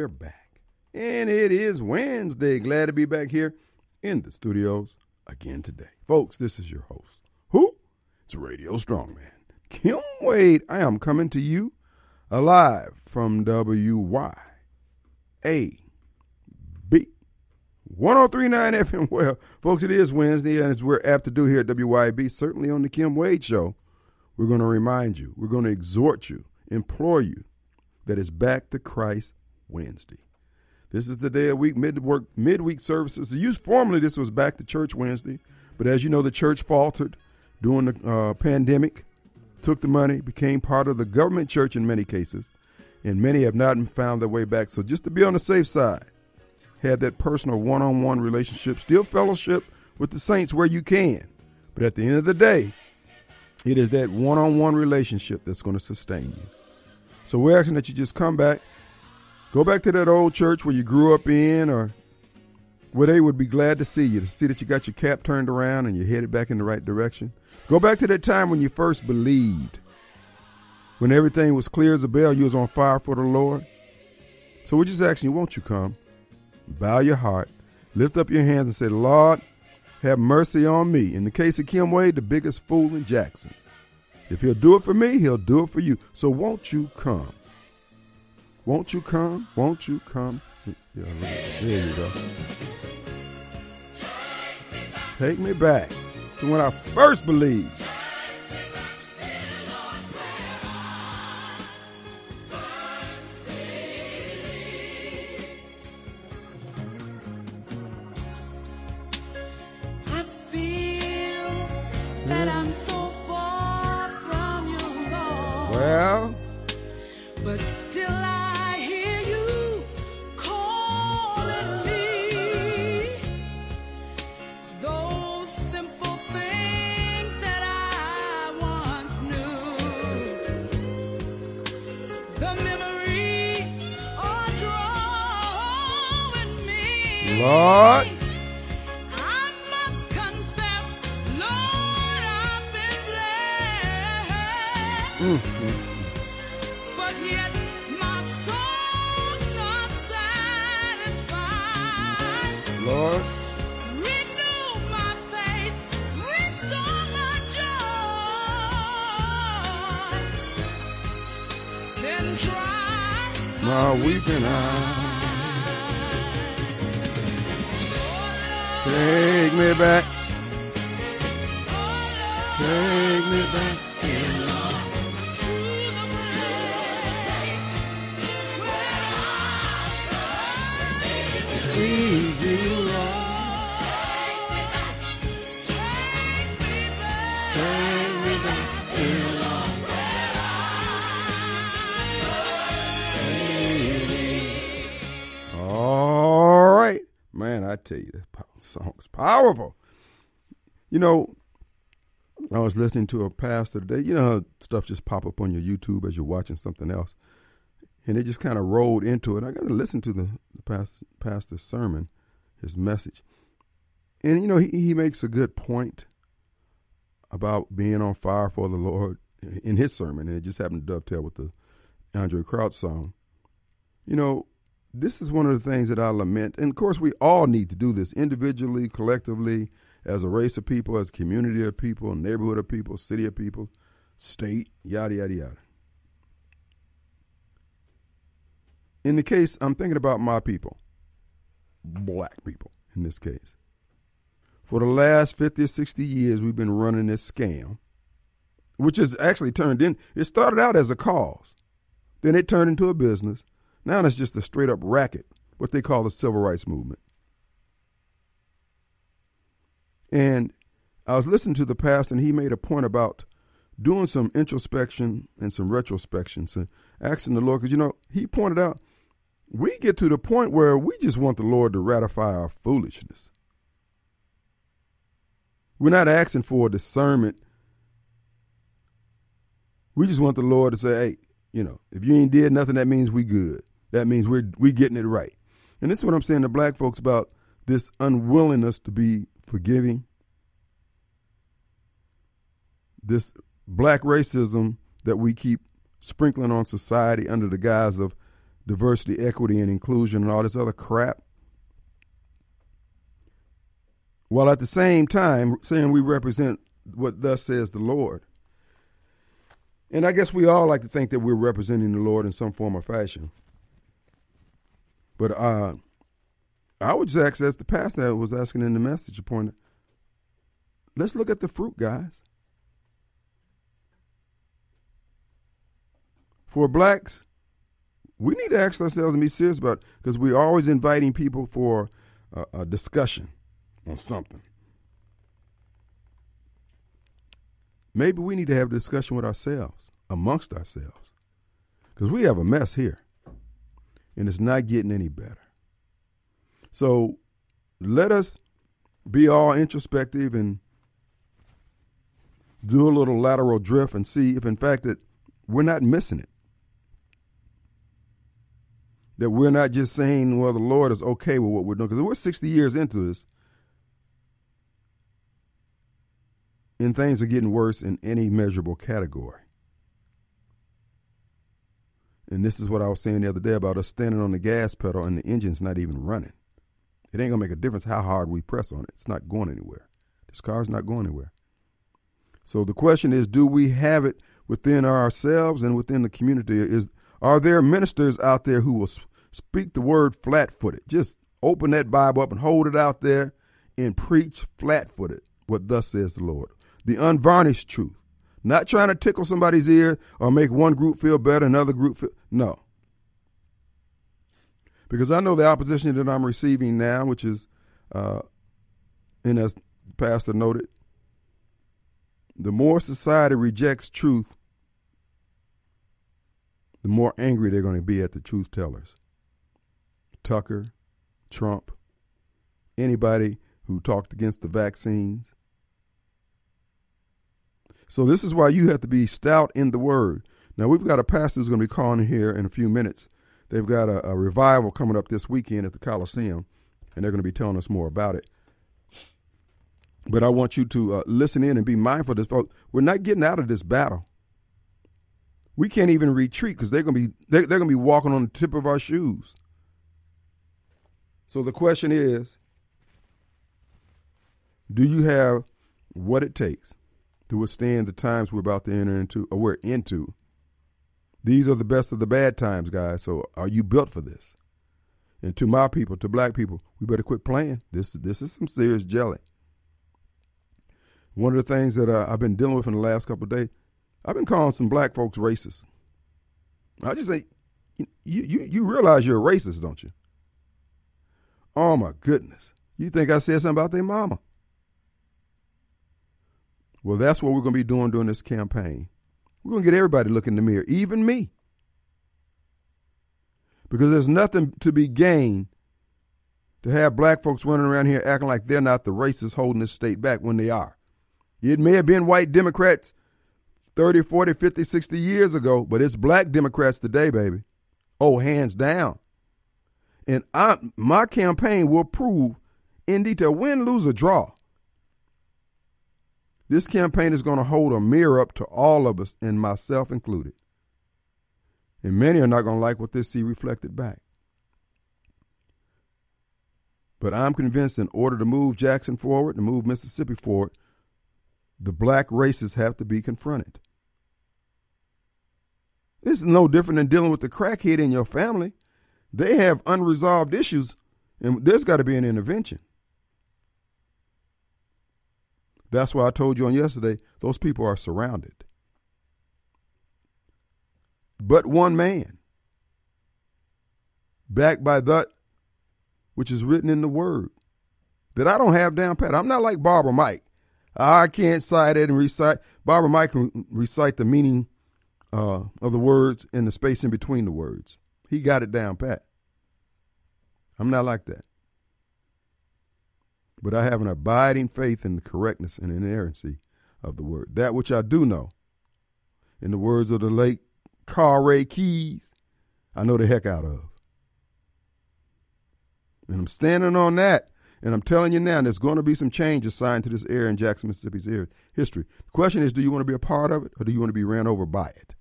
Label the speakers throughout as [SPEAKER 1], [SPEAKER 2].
[SPEAKER 1] We're back. And it is Wednesday. Glad to be back here in the studios again today. Folks, this is your host. Who? It's Radio Strongman. Kim Wade. I am coming to you alive from WYAB 1039 FM. Well, folks, it is Wednesday, and as we're apt to do here at WYAB, certainly on the Kim Wade Show, we're going to remind you, we're going to exhort you, implore you that it's back to Christ Wednesday. This is the day of week midwork midweek services. Used formerly this was back to church Wednesday, but as you know, the church faltered during the uh, pandemic, took the money, became part of the government church in many cases, and many have not found their way back. So just to be on the safe side, have that personal one-on-one relationship, still fellowship with the saints where you can, but at the end of the day, it is that one-on-one relationship that's going to sustain you. So we're asking that you just come back Go back to that old church where you grew up in or where they would be glad to see you, to see that you got your cap turned around and you're headed back in the right direction. Go back to that time when you first believed, when everything was clear as a bell, you was on fire for the Lord. So we're just asking you, won't you come? Bow your heart, lift up your hands and say, Lord, have mercy on me. In the case of Kim Wade, the biggest fool in Jackson. If he'll do it for me, he'll do it for you. So won't you come? Won't you come? Won't you come? Yeah, there you go. Take me back to when I first believed.
[SPEAKER 2] I feel that I'm so far from your Lord. Well,
[SPEAKER 1] Lord.
[SPEAKER 2] I must confess, Lord, I've been blessed. Mm, mm, mm. But yet my soul's not satisfied.
[SPEAKER 1] Lord.
[SPEAKER 2] Renew my faith, restore my joy. Then dry
[SPEAKER 1] My weeping eyes. Take me back. Powerful. You know, I was listening to a pastor today. You know how stuff just pop up on your YouTube as you're watching something else, and it just kind of rolled into it. I got to listen to the, the pastor, pastor's sermon, his message, and you know he, he makes a good point about being on fire for the Lord in his sermon, and it just happened to dovetail with the Andraé Crouch song. You know, this is one of the things that I lament, and of course we all need to do this individually, collectively, as a race of people, as community of people, neighborhood of people, city of people, state, yada, yada, yada. In the case, I'm thinking about my people, black people in this case. For the last 50 or 60 years, we've been running this scam, which has actually turned in, it started out as a cause, then it turned into a business. Now it's just a straight up racket, what they call the civil rights movement. And I was listening to the pastor, and he made a point about doing some introspection and some retrospection, so asking the Lord, because you know, he pointed out we get to the point where we just want the Lord to ratify our foolishness. We're not asking for discernment. We just want the Lord to say, hey, you know, if you ain't did nothing, that means we good. That means we're we getting it right. And this is what I'm saying to black folks about this unwillingness to be forgiving. This black racism that we keep sprinkling on society under the guise of diversity, equity, and inclusion, and all this other crap. While at the same time saying we represent what thus says the Lord. And I guess we all like to think that we're representing the Lord in some form or fashion. But uh, I would just ask, as the pastor was asking in the message point, let's look at the fruit, guys. For blacks, we need to ask ourselves and be serious about because we're always inviting people for a, a discussion on something. Maybe we need to have a discussion with ourselves, amongst ourselves, because we have a mess here, and it's not getting any better. So let us be all introspective and do a little lateral drift and see if, in fact, that we're not missing it. That we're not just saying, well, the Lord is okay with what we're doing, because we're 60 years into this. And things are getting worse in any measurable category. And this is what I was saying the other day about us standing on the gas pedal and the engine's not even running. It ain't gonna make a difference how hard we press on it. It's not going anywhere. This car's not going anywhere. So the question is, do we have it within ourselves and within the community? Is are there ministers out there who will speak the word flat-footed? Just open that Bible up and hold it out there and preach flat-footed what thus says the Lord. The unvarnished truth. Not trying to tickle somebody's ear or make one group feel better, another group feel no because I know the opposition that I'm receiving now, which is, uh, and as Pastor noted, the more society rejects truth, the more angry they're going to be at the truth tellers. Tucker, Trump, anybody who talked against the vaccines. So this is why you have to be stout in the word. Now we've got a pastor who's going to be calling here in a few minutes They've got a, a revival coming up this weekend at the Coliseum, and they're going to be telling us more about it. But I want you to uh, listen in and be mindful of this, folks. We're not getting out of this battle. We can't even retreat because they're going to be they're, they're going to be walking on the tip of our shoes. So the question is, do you have what it takes to withstand the times we're about to enter into, or we're into, these are the best of the bad times, guys. So are you built for this? And to my people, to black people, we better quit playing. This this is some serious jelly. One of the things that uh, I've been dealing with in the last couple of days, I've been calling some black folks racist. I just say, you you you realize you're a racist, don't you? Oh my goodness! You think I said something about their mama? Well, that's what we're going to be doing during this campaign. We're going to get everybody to look in the mirror, even me. Because there's nothing to be gained to have black folks running around here acting like they're not the racists holding this state back when they are. It may have been white Democrats 30, 40, 50, 60 years ago, but it's black Democrats today, baby. Oh, hands down. And I, my campaign will prove in detail win, lose, or draw this campaign is going to hold a mirror up to all of us, and myself included. And many are not going to like what they see reflected back. But I'm convinced in order to move Jackson forward, to move Mississippi forward, the black races have to be confronted. This is no different than dealing with the crackhead in your family. They have unresolved issues, and there's got to be an intervention. That's why I told you on yesterday, those people are surrounded. But one man, backed by that which is written in the word, that I don't have down pat. I'm not like Barbara Mike. I can't cite it and recite. Barbara Mike can recite the meaning uh, of the words and the space in between the words. He got it down pat. I'm not like that but I have an abiding faith in the correctness and inerrancy of the word. That which I do know, in the words of the late Carl Ray Keys, I know the heck out of. And I'm standing on that. And I'm telling you now, there's going to be some change assigned to this area in Jackson, Mississippi's history. The question is, do you want to be a part of it or do you want to be ran over by it?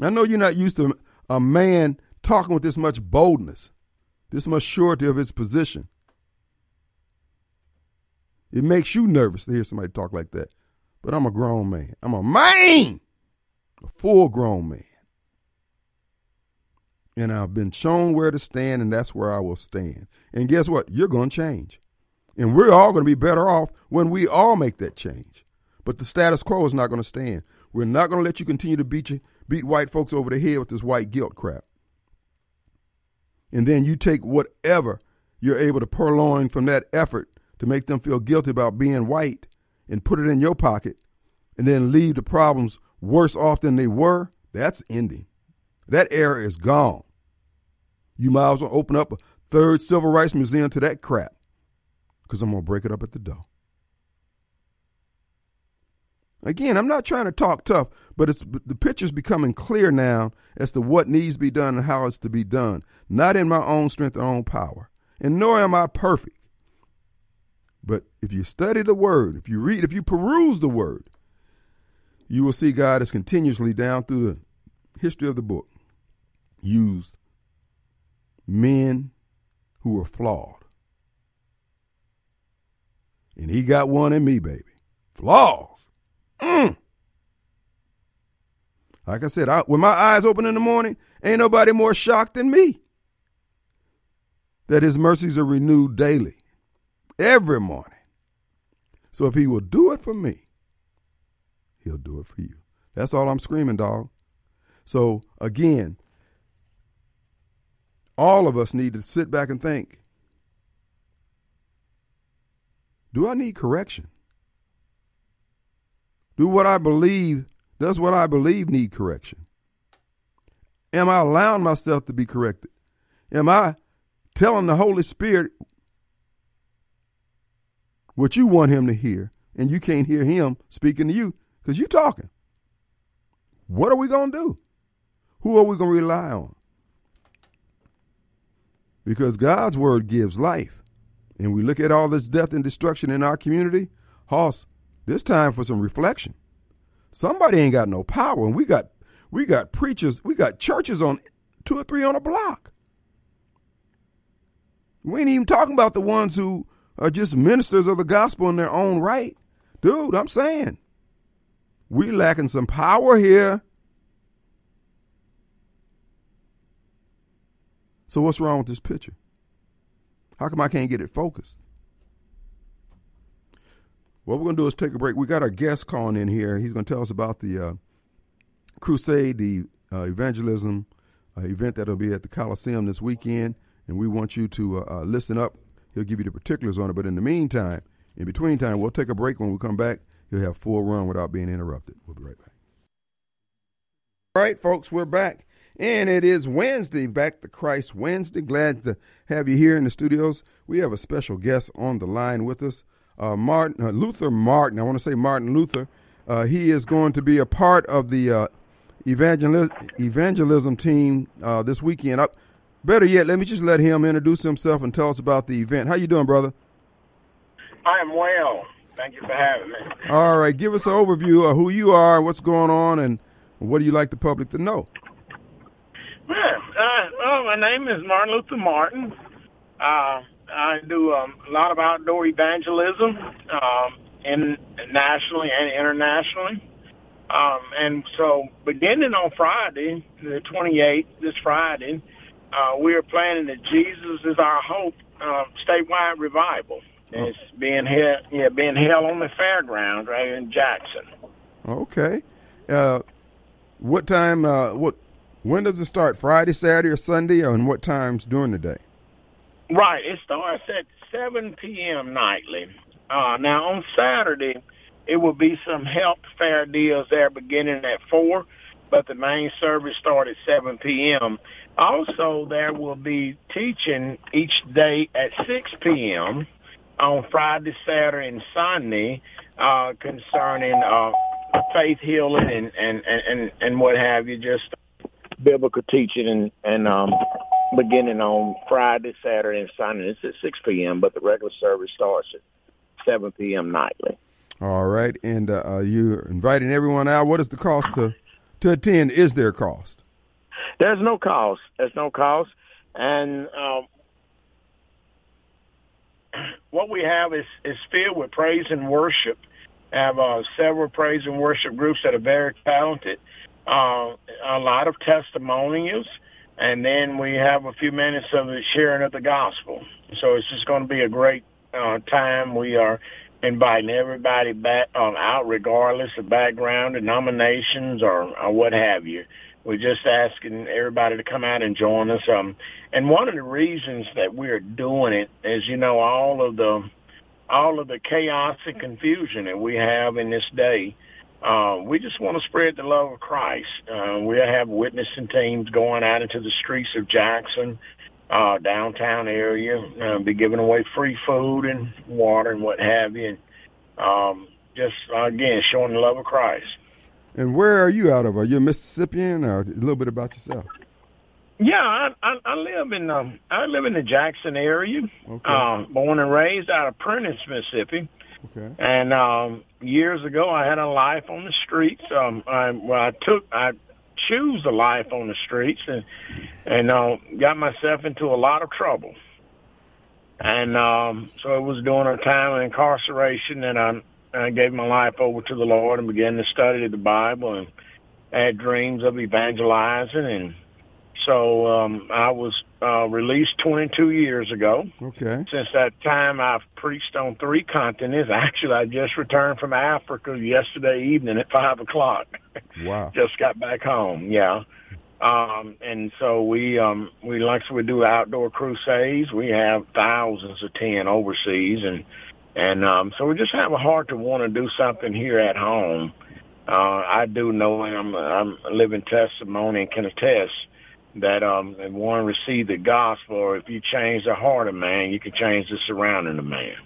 [SPEAKER 1] I know you're not used to a man talking with this much boldness, this much surety of his position. It makes you nervous to hear somebody talk like that. But I'm a grown man. I'm a man, a full grown man. And I've been shown where to stand, and that's where I will stand. And guess what? You're going to change. And we're all going to be better off when we all make that change. But the status quo is not going to stand. We're not going to let you continue to beat you, beat white folks over the head with this white guilt crap. And then you take whatever you're able to purloin from that effort to make them feel guilty about being white and put it in your pocket and then leave the problems worse off than they were. That's ending. That era is gone. You might as well open up a third civil rights museum to that crap because I'm going to break it up at the door. Again, I'm not trying to talk tough, but it's the picture's becoming clear now as to what needs to be done and how it's to be done. Not in my own strength or own power. And nor am I perfect. But if you study the word, if you read, if you peruse the word, you will see God has continuously down through the history of the book used men who were flawed. And he got one in me, baby. Flaws. Mm. Like I said, I, when my eyes open in the morning, ain't nobody more shocked than me that his mercies are renewed daily, every morning. So if he will do it for me, he'll do it for you. That's all I'm screaming, dog. So again, all of us need to sit back and think do I need correction? Do what I believe, does what I believe need correction? Am I allowing myself to be corrected? Am I telling the Holy Spirit what you want him to hear and you can't hear him speaking to you because you're talking? What are we going to do? Who are we going to rely on? Because God's word gives life. And we look at all this death and destruction in our community, Hoss, this time for some reflection. Somebody ain't got no power, and we got we got preachers, we got churches on two or three on a block. We ain't even talking about the ones who are just ministers of the gospel in their own right. Dude, I'm saying we lacking some power here. So what's wrong with this picture? How come I can't get it focused? What we're going to do is take a break. We got our guest calling in here. He's going to tell us about the uh, crusade, the uh, evangelism uh, event that'll be at the Coliseum this weekend. And we want you to uh, uh, listen up. He'll give you the particulars on it. But in the meantime, in between time, we'll take a break. When we come back, he'll have full run without being interrupted. We'll be right back. All right, folks, we're back. And it is Wednesday, Back to Christ Wednesday. Glad to have you here in the studios. We have a special guest on the line with us, uh, Martin uh, Luther Martin. I want to say Martin Luther. Uh, he is going to be a part of the uh, evangelism team uh, this weekend. Up, better yet, let me just let him introduce himself and tell us about the event. How you doing, brother?
[SPEAKER 3] I am well. Thank you for having me.
[SPEAKER 1] All right, give us an overview of who you are, what's going on, and what do you like the public to know?
[SPEAKER 3] Yeah, uh, well, my name is Martin Luther Martin. Uh, I do um, a lot of outdoor evangelism, um, in nationally and internationally. Um, and so, beginning on Friday, the 28th, this Friday, uh, we are planning the Jesus is Our Hope uh, statewide revival. It's being held, yeah, being held on the fairground right in Jackson.
[SPEAKER 1] Okay. Uh, what time? Uh, what? When does it start? Friday, Saturday, or Sunday, or and what times during the day?
[SPEAKER 3] Right. It starts at 7 p.m. nightly. Uh, now on Saturday, it will be some health fair deals there beginning at 4, but the main service starts at 7 p.m. Also, there will be teaching each day at 6 p.m. on Friday, Saturday, and Sunday uh, concerning uh, faith healing and, and, and, and, what have you, just biblical teaching and, and um, beginning on Friday, Saturday, and Sunday. It's at 6 p.m., but the regular service starts at 7 p.m. nightly.
[SPEAKER 1] All right, and uh, uh, you're inviting everyone out. What is the cost to to attend? Is there a cost?
[SPEAKER 3] There's no cost. There's no cost, and um, what we have is is filled with praise and worship. Have uh, several praise and worship groups that are very talented. Uh, a lot of testimonials, and then we have a few minutes of the sharing of the gospel. So it's just going to be a great uh, time. We are inviting everybody back um, out, regardless of background, denominations, or, or what have you. We're just asking everybody to come out and join us. Um, and one of the reasons that we're doing it is, you know, all of the all of the chaos and confusion that we have in this day. Uh, we just want to spread the love of Christ. Uh, we have witnessing teams going out into the streets of Jackson, uh, downtown area, uh, be giving away free food and water and what have you. And, um, just uh, again showing the love of Christ.
[SPEAKER 1] And where are you out of? Are you a Mississippian, or a little bit about yourself?
[SPEAKER 3] Yeah, I, I, I live in um, I live in the Jackson area.
[SPEAKER 1] Okay.
[SPEAKER 3] Um, born and raised out of Prentiss, Mississippi.
[SPEAKER 1] Okay.
[SPEAKER 3] And um, years ago, I had a life on the streets. Um, I, well, I took I choose a life on the streets, and and uh, got myself into a lot of trouble. And um, so it was during a time of incarceration that I, I gave my life over to the Lord and began to study the Bible and had dreams of evangelizing. And so um, I was uh, released 22 years ago.
[SPEAKER 1] Okay.
[SPEAKER 3] Since that time, I've preached on three continents. Actually, I just returned from Africa yesterday evening at five o'clock.
[SPEAKER 1] Wow.
[SPEAKER 3] just got back home. Yeah. Um, and so we, um, we like to we do outdoor crusades. We have thousands attend overseas and, and, um, so we just have a heart to want to do something here at home. Uh, I do know and I'm, I'm a living testimony and can attest that, um, if one receive the gospel or if you change the heart of man, you can change the surrounding of man.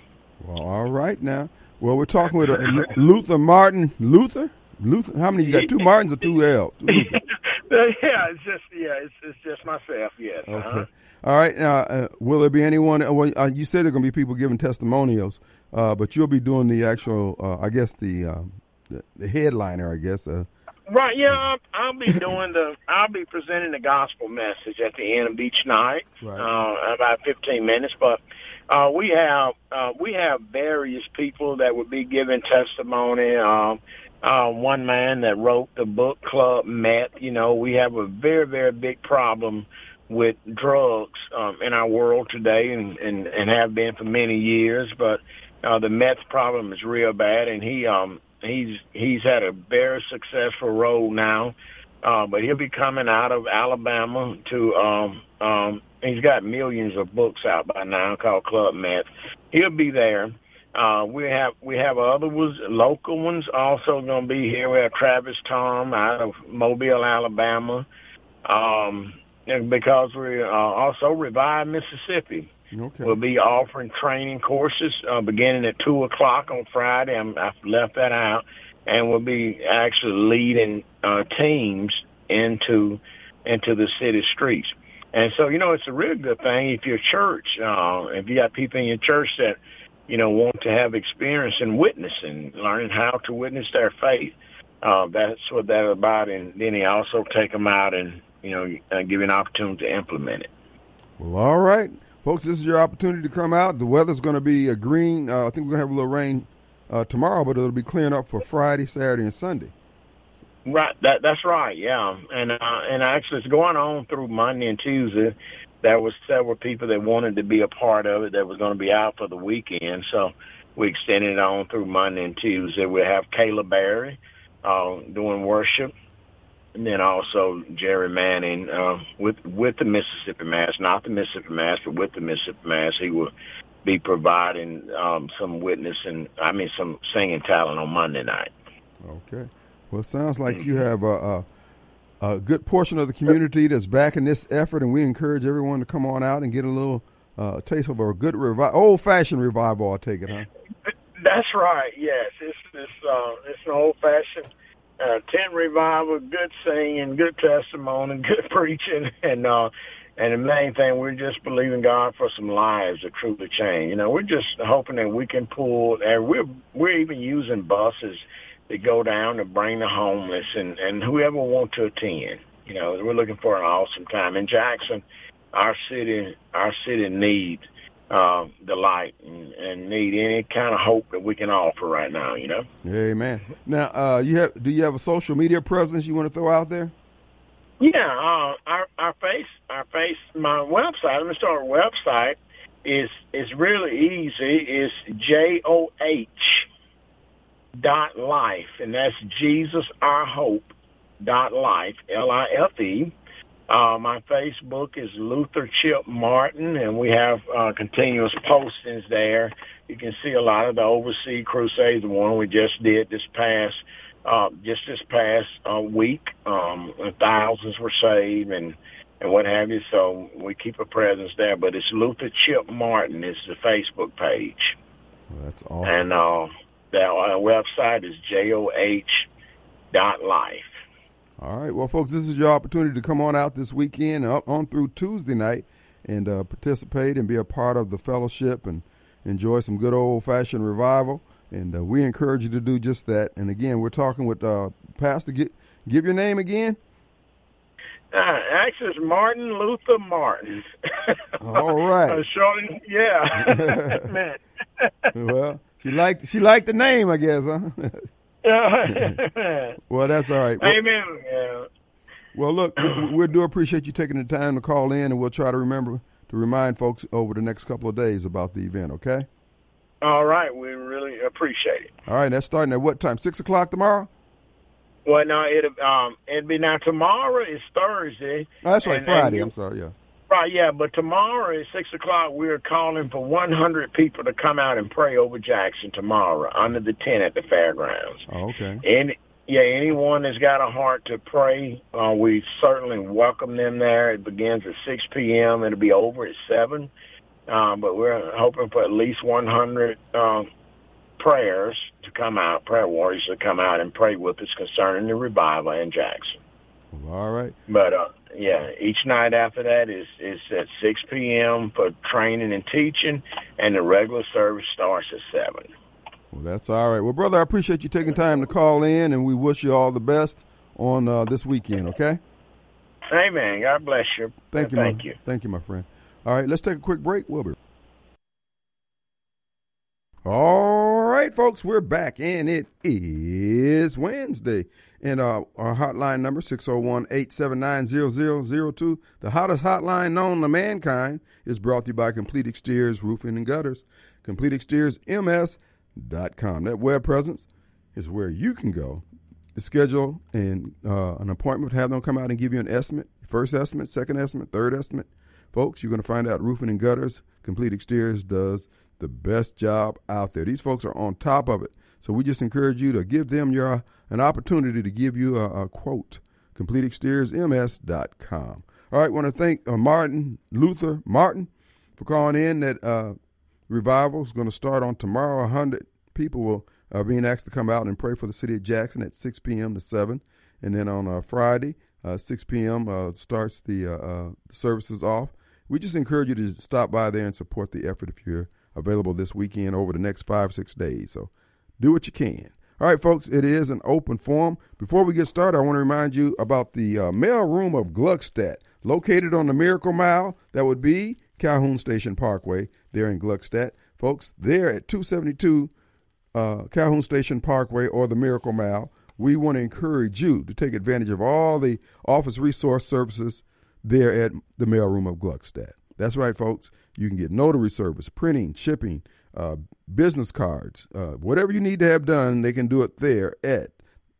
[SPEAKER 1] Well, all right now. Well, we're talking with uh, Luther Martin. Luther? Luther? How many? You got two Martins or two L's? Luther.
[SPEAKER 3] yeah, it's just, yeah, it's, it's just myself. Yes.
[SPEAKER 1] Okay.
[SPEAKER 3] Uh-huh.
[SPEAKER 1] All right. Now, uh, will there be anyone? uh, Well, uh, you said there are going to be people giving testimonials, uh, but you'll be doing the actual, uh, I guess, the, um, the the headliner, I guess.
[SPEAKER 3] Right, yeah, I'll, I'll be doing the, I'll be presenting the gospel message at the end of each night,
[SPEAKER 1] Right.
[SPEAKER 3] uh, about 15 minutes. But uh, we have, uh, we have various people that would be giving testimony. Um, uh, one man that wrote the book Club Meth. You know, we have a very, very big problem with drugs um, in our world today, and, and and have been for many years. But uh, the meth problem is real bad, and he um he's he's had a very successful role now. Uh, but he'll be coming out of Alabama to um um he's got millions of books out by now called Club Meth. He'll be there. Uh, we have we have other ones, local ones also going to be here. We have Travis Tom out of Mobile, Alabama, um, because we uh, also revive Mississippi.
[SPEAKER 1] Okay.
[SPEAKER 3] We'll be offering training courses uh, beginning at two o'clock on Friday. I'm, I've left that out, and we'll be actually leading uh, teams into into the city streets. And so, you know, it's a really good thing if your church, uh, if you got people in your church that, you know, want to have experience in witnessing, learning how to witness their faith. Uh, that's what that's about. And then he also take them out and, you know, uh, give you an opportunity to implement it.
[SPEAKER 1] Well, all right, folks. This is your opportunity to come out. The weather's going to be a green. Uh, I think we're going to have a little rain uh, tomorrow, but it'll be clearing up for Friday, Saturday, and Sunday.
[SPEAKER 3] Right, that that's right, yeah, and uh, and actually it's going on through Monday and Tuesday. There was several people that wanted to be a part of it that was going to be out for the weekend, so we extended it on through Monday and Tuesday. We have Kayla Berry uh, doing worship, and then also Jerry Manning uh, with with the Mississippi Mass, not the Mississippi Mass, but with the Mississippi Mass, he will be providing um, some witness and I mean some singing talent on Monday night.
[SPEAKER 1] Okay. Well, it sounds like you have a, a, a good portion of the community that's backing this effort, and we encourage everyone to come on out and get a little uh, taste of a good revi- old-fashioned revival. I take it, huh?
[SPEAKER 3] That's right. Yes, it's it's uh, it's an old fashioned uh, tent revival, good singing, good testimony, good preaching, and uh, and the main thing we're just believing God for some lives to truly change. You know, we're just hoping that we can pull, and we're we're even using buses to go down to bring the homeless and and whoever want to attend. You know, we're looking for an awesome time in Jackson. Our city, our city needs uh, the light and, and need any kind of hope that we can offer right now. You know.
[SPEAKER 1] Amen. Now, uh, you have do you have a social media presence you want to throw out there?
[SPEAKER 3] Yeah, uh, our our face, our face, my website. Let me start. Website is is really easy. It's J O H dot life, and that's Jesus Our Hope dot life. L I F E. Uh, my Facebook is Luther Chip Martin, and we have uh, continuous postings there. You can see a lot of the overseas crusades, the one we just did this past uh, just this past uh, week, um, thousands were saved and and what have you. So we keep a presence there. But it's Luther Chip Martin is the Facebook page,
[SPEAKER 1] Well, that's awesome.
[SPEAKER 3] and uh, that uh, website is joh dot life.
[SPEAKER 1] All right. Well, folks, this is your opportunity to come on out this weekend up on through Tuesday night and uh, participate and be a part of the fellowship and enjoy some good old fashioned revival. And uh, we encourage you to do just that. And again, we're talking with uh, Pastor. Give, give your name again.
[SPEAKER 3] Uh, actually, it's Martin Luther Martin.
[SPEAKER 1] All right.
[SPEAKER 3] Uh, shorty, yeah. Man.
[SPEAKER 1] well, she liked she liked the name, I guess, huh? Well, that's all right. Well,
[SPEAKER 3] Amen. Yeah.
[SPEAKER 1] well, look, we, we do appreciate you taking the time to call in, and we'll try to remember to remind folks over the next couple of days about the event. Okay.
[SPEAKER 3] All right, we really appreciate it.
[SPEAKER 1] All right. That's starting at what time? Six o'clock tomorrow.
[SPEAKER 3] Well, no, it um, it'd be now tomorrow is Thursday.
[SPEAKER 1] Oh, that's right, Friday. I'm sorry. Yeah.
[SPEAKER 3] Right, yeah, but tomorrow at six o'clock we're calling for 100 people to come out and pray over Jackson tomorrow under the tent at the fairgrounds.
[SPEAKER 1] Oh, okay.
[SPEAKER 3] Any, yeah, anyone that's got a heart to pray, uh, we certainly welcome them there. It begins at 6 p.m. It'll be over at 7. Um, but we're hoping for at least 100 um, prayers to come out, prayer warriors to come out and pray with us concerning the revival in Jackson.
[SPEAKER 1] Well, all right.
[SPEAKER 3] But uh, yeah, each night after that is is at 6 p.m. for training and teaching, and the regular service starts at 7.
[SPEAKER 1] Well, that's all right. Well, brother, I appreciate you taking time to call in, and we wish you all the best on uh, this weekend. Okay.
[SPEAKER 3] Amen. God bless you.
[SPEAKER 1] Thank you.
[SPEAKER 3] Thank
[SPEAKER 1] my,
[SPEAKER 3] you.
[SPEAKER 1] Thank you, my friend. All right, let's take a quick break. We'll be. All right, folks, we're back, and it is Wednesday. And uh, our hotline number, 601-879-0002, the hottest hotline known to mankind, is brought to you by Complete Exteriors Roofing and Gutters. CompleteExteriorsMS.com. That web presence is where you can go to schedule and uh, an appointment, have them come out and give you an estimate, first estimate, second estimate, third estimate. Folks, you're going to find out roofing and gutters, Complete Exteriors does the best job out there. These folks are on top of it. So we just encourage you to give them your an opportunity to give you a, a quote. CompleteExteriorsMS.com. All right, want to thank uh, Martin Luther Martin for calling in. That uh, revival is going to start on tomorrow. hundred people will are being asked to come out and pray for the city of Jackson at 6 p.m. to 7, and then on uh, Friday, uh, 6 p.m. Uh, starts the uh, uh, services off. We just encourage you to stop by there and support the effort if you're available this weekend over the next five six days. So do what you can. All right, folks, it is an open forum. Before we get started, I want to remind you about the uh, mail room of Gluckstadt, located on the Miracle Mile. That would be Calhoun Station Parkway there in Gluckstadt. Folks, there at 272 uh, Calhoun Station Parkway or the Miracle Mile, we want to encourage you to take advantage of all the office resource services there at the mailroom of Gluckstadt. That's right, folks. You can get notary service, printing, shipping, uh, business cards, uh, whatever you need to have done, they can do it there at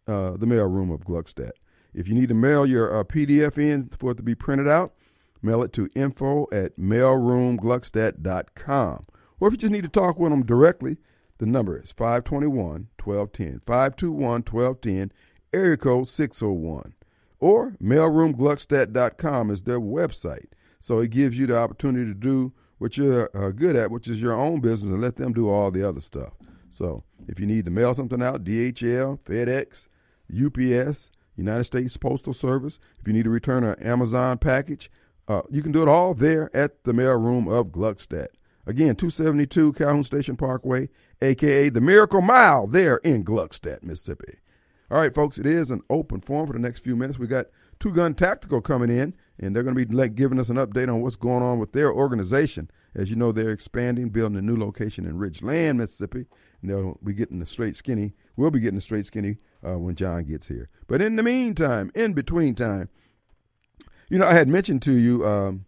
[SPEAKER 1] uh, the mailroom of Gluckstadt. If you need to mail your uh, PDF in for it to be printed out, mail it to info at mailroomgluckstadt.com. Or if you just need to talk with them directly, the number is 521 1210. 521 1210, area code 601. Or mailroomgluckstadt.com is their website. So it gives you the opportunity to do what you're uh, good at, which is your own business, and let them do all the other stuff. So if you need to mail something out, DHL, FedEx, UPS, United States Postal Service, if you need to return an Amazon package, uh, you can do it all there at the mailroom of Gluckstadt. Again, 272 Calhoun Station Parkway, aka the Miracle Mile, there in Gluckstadt, Mississippi. All right, folks, it is an open forum for the next few minutes. We got Two Gun Tactical coming in, and they're going to be giving us an update on what's going on with their organization. As you know, they're expanding, building a new location in Ridgeland, Mississippi. And they'll be getting the straight skinny. We'll be getting the straight skinny uh, when John gets here. But in the meantime, in between time, you know, I had mentioned to you, um,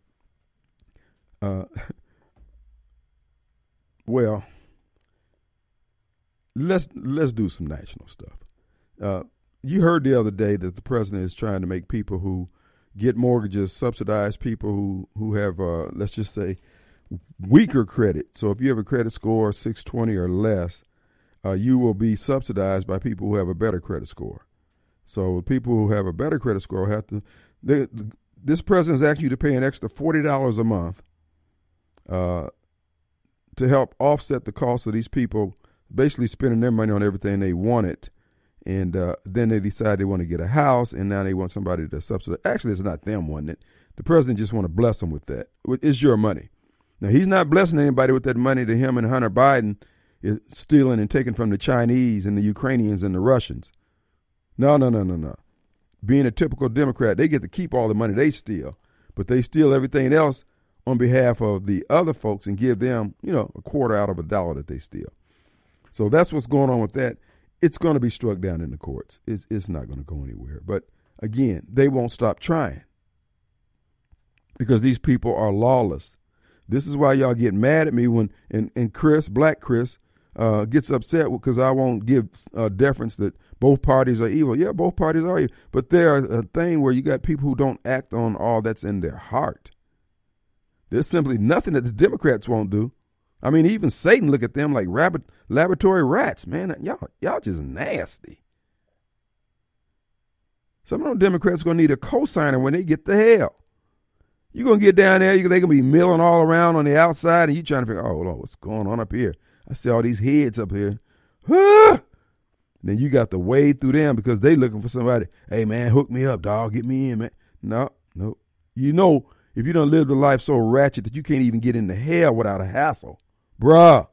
[SPEAKER 1] uh, well, let's let's do some national stuff. Uh, you heard the other day that the president is trying to make people who get mortgages subsidize people who who have uh, let's just say weaker credit. So if you have a credit score of 620 or less, uh, you will be subsidized by people who have a better credit score. So people who have a better credit score have to. They, this president is asking you to pay an extra forty dollars a month uh, to help offset the cost of these people basically spending their money on everything they wanted. And uh, then they decide they want to get a house, and now they want somebody to subsidize. Actually, it's not them wanting it. The president just want to bless them with that. It's your money. Now he's not blessing anybody with that money To him and Hunter Biden is stealing and taking from the Chinese and the Ukrainians and the Russians. No, no, no, no, no. Being a typical Democrat, they get to keep all the money they steal, but they steal everything else on behalf of the other folks and give them, you know, a quarter out of a dollar that they steal. So that's what's going on with that. It's going to be struck down in the courts. It's, it's not going to go anywhere. But again, they won't stop trying because these people are lawless. This is why y'all get mad at me when and, and Chris, Black Chris, uh, gets upset because I won't give uh, deference that both parties are evil. Yeah, both parties are evil, but there's a thing where you got people who don't act on all that's in their heart. There's simply nothing that the Democrats won't do. I mean, even Satan look at them like rabbit laboratory rats. Man, y'all y'all just nasty. Some of them Democrats are gonna need a co-signer when they get to hell. You're gonna get down there, they gonna be milling all around on the outside, and you trying to figure, oh what's going on up here? I see all these heads up here. Then you got to wade through them because they looking for somebody. Hey man, hook me up, dog. Get me in, man. No, no. You know, if you don't live the life so ratchet that you can't even get into hell without a hassle, bruh,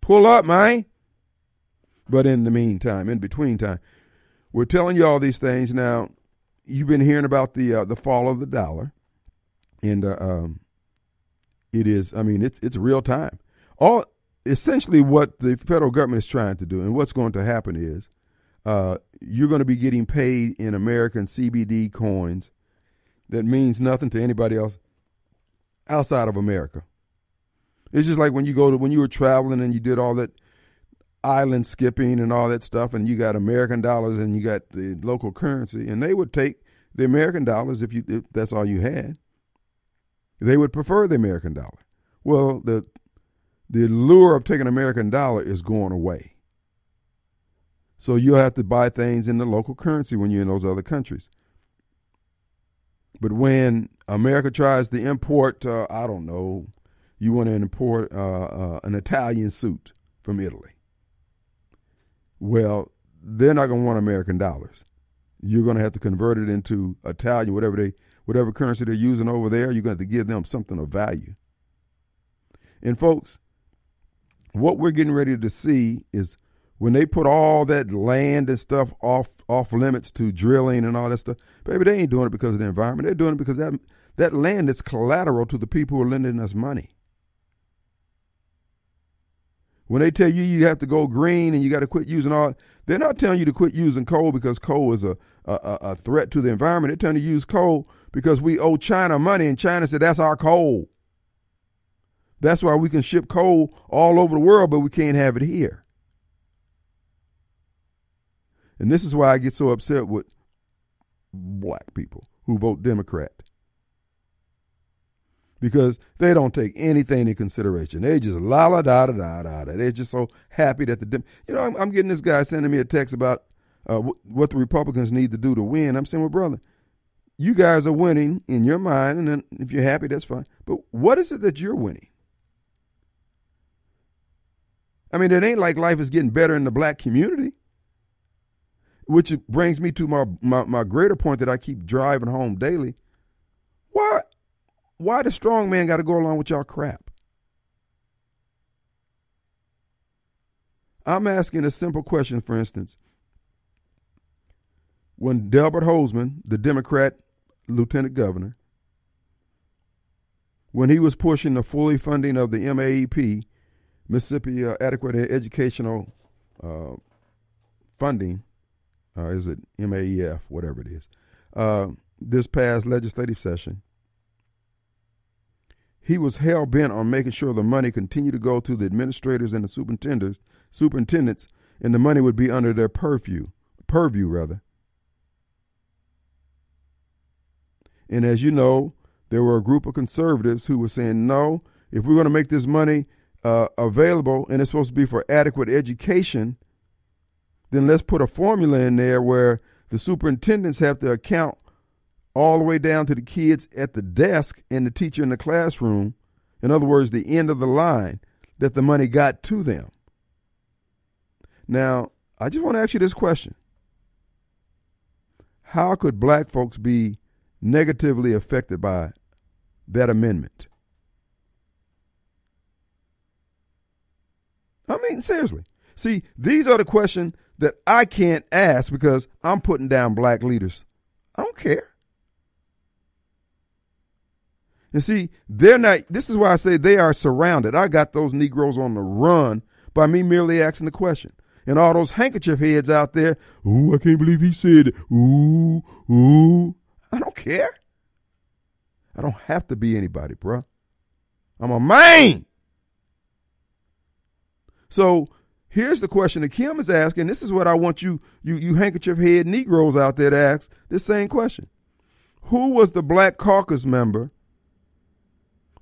[SPEAKER 1] pull up, man. But in the meantime, in between time, we're telling you all these things now. You've been hearing about the uh, the fall of the dollar, and uh, um, it is. I mean, it's it's real time. All essentially what the federal government is trying to do, and what's going to happen is uh, you're going to be getting paid in American CBD coins that means nothing to anybody else outside of America. It's just like when you go to when you were traveling and you did all that island skipping and all that stuff, and you got American dollars and you got the local currency, and they would take the American dollars if you if that's all you had. They would prefer the American dollar. Well, the the lure of taking American dollar is going away. So you'll have to buy things in the local currency when you're in those other countries. But when America tries to import, uh, I don't know, you want to import uh, uh, an Italian suit from Italy. Well, they're not going to want American dollars. You're going to have to convert it into Italian, whatever they, whatever currency they're using over there. You're going to have to give them something of value. And folks, what we're getting ready to see is when they put all that land and stuff off off limits to drilling and all that stuff, baby, they ain't doing it because of the environment. They're doing it because that that land is collateral to the people who are lending us money. When they tell you you have to go green and you got to quit using all, they're not telling you to quit using coal because coal is a, a, a threat to the environment. They're telling you to use coal because we owe China money and China said that's our coal. That's why we can ship coal all over the world, but we can't have it here. And this is why I get so upset with black people who vote Democrat. Because they don't take anything into consideration. They just la la da da da da. They're just so happy that the, you know, I'm, I'm, getting this guy sending me a text about uh, what the Republicans need to do to win. I'm saying, well, brother, you guys are winning in your mind, and if you're happy, that's fine. But what is it that you're winning? I mean, it ain't like life is getting better in the black community. Which brings me to my, my, my greater point that I keep driving home daily. Why why the strong man got to go along with y'all crap? I'm asking a simple question, for instance. when Delbert Hosemann, the Democrat lieutenant governor, when he was pushing the fully funding of the MAEP, Mississippi uh, Adequate Educational uh, Funding, uh, is it MAEF, whatever it is, uh, this past legislative session, he was hell bent on making sure the money continued to go to the administrators and the superintendents, superintendents, and the money would be under their purview, purview rather. And as you know, there were a group of conservatives who were saying, no, if we're going to make this money uh, available and it's supposed to be for adequate education, then let's put a formula in there where the superintendents have to account all the way down to the kids at the desk and the teacher in the classroom. In other words, the end of the line that the money got to them. Now, I just want to ask you this question How could black folks be negatively affected by that amendment? I mean, seriously. See, these are the questions that I can't ask because I'm putting down black leaders. I don't care. And see, they're not, this is why I say they are surrounded. I got those Negroes on the run by me merely asking the question. And all those handkerchief heads out there, ooh, I can't believe he said it. Ooh, ooh. I don't care. I don't have to be anybody, bruh. I'm a man. So here's the question that Kim is asking. This is what I want you, you, you handkerchief head Negroes out there to ask this same question. Who was the Black Caucus member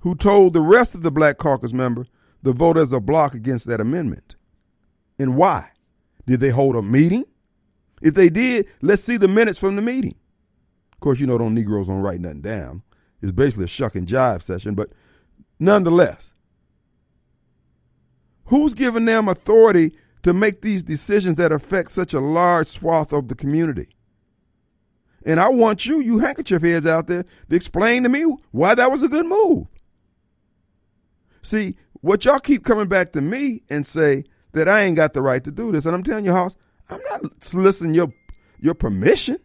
[SPEAKER 1] who told the rest of the Black Caucus member to vote as a block against that amendment? And why? Did they hold a meeting? If they did, let's see the minutes from the meeting. Of course, you know, those Negroes don't write nothing down. It's basically a shuck and jive session, but nonetheless, who's giving them authority to make these decisions that affect such a large swath of the community? And I want you, you handkerchief heads out there, to explain to me why that was a good move. See, what y'all keep coming back to me and say that I ain't got the right to do this, and I'm telling you, House, I'm not soliciting your your permission.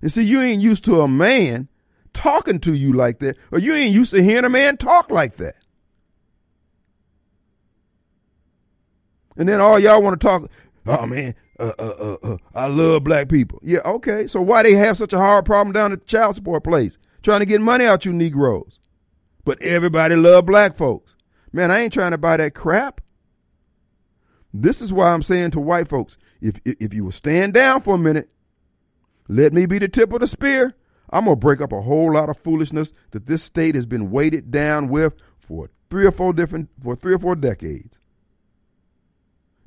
[SPEAKER 1] And see, you ain't used to a man talking to you like that, or you ain't used to hearing a man talk like that. And then all y'all want to talk, oh man, uh, uh, uh, uh, I love black people. Yeah, okay. So why they have such a hard problem down at the child support place, trying to get money out you Negroes? But everybody love black folks. Man, I ain't trying to buy that crap. This is why I'm saying to white folks, if if you will stand down for a minute, let me be the tip of the spear. I'm gonna break up a whole lot of foolishness that this state has been weighted down with for three or four different for three or four decades.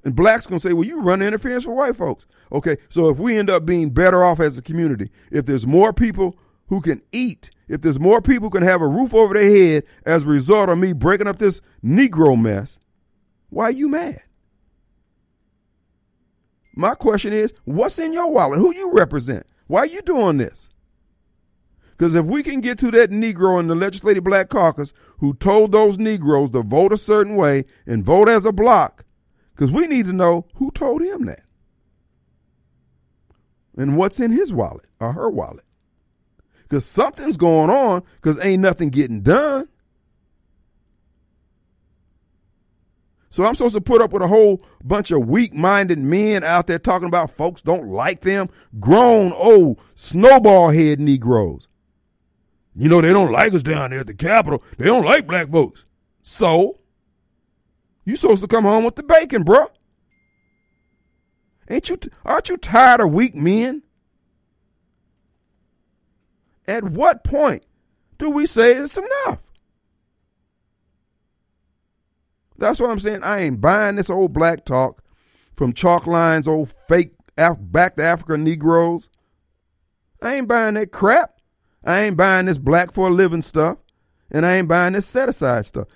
[SPEAKER 1] And blacks gonna say, well, you run interference for white folks. Okay, so if we end up being better off as a community, if there's more people who can eat, if there's more people can have a roof over their head as a result of me breaking up this Negro mess, why are you mad? My question is, what's in your wallet? Who you represent? Why are you doing this? Because if we can get to that Negro in the Legislative Black Caucus who told those Negroes to vote a certain way and vote as a block, because we need to know who told him that. And what's in his wallet or her wallet. Because something's going on because ain't nothing getting done. So I'm supposed to put up with a whole bunch of weak minded men out there talking about folks don't like them, grown, old, snowball head Negroes. You know, they don't like us down there at the Capitol. They don't like black folks. So, you supposed to come home with the bacon, bro. Ain't you, aren't you tired of weak men? At what point do we say it's enough? That's what I'm saying. I ain't buying this old black talk from chalk lines, old fake Af- back to Africa Negroes. I ain't buying that crap. I ain't buying this black for a living stuff. And I ain't buying this set aside stuff.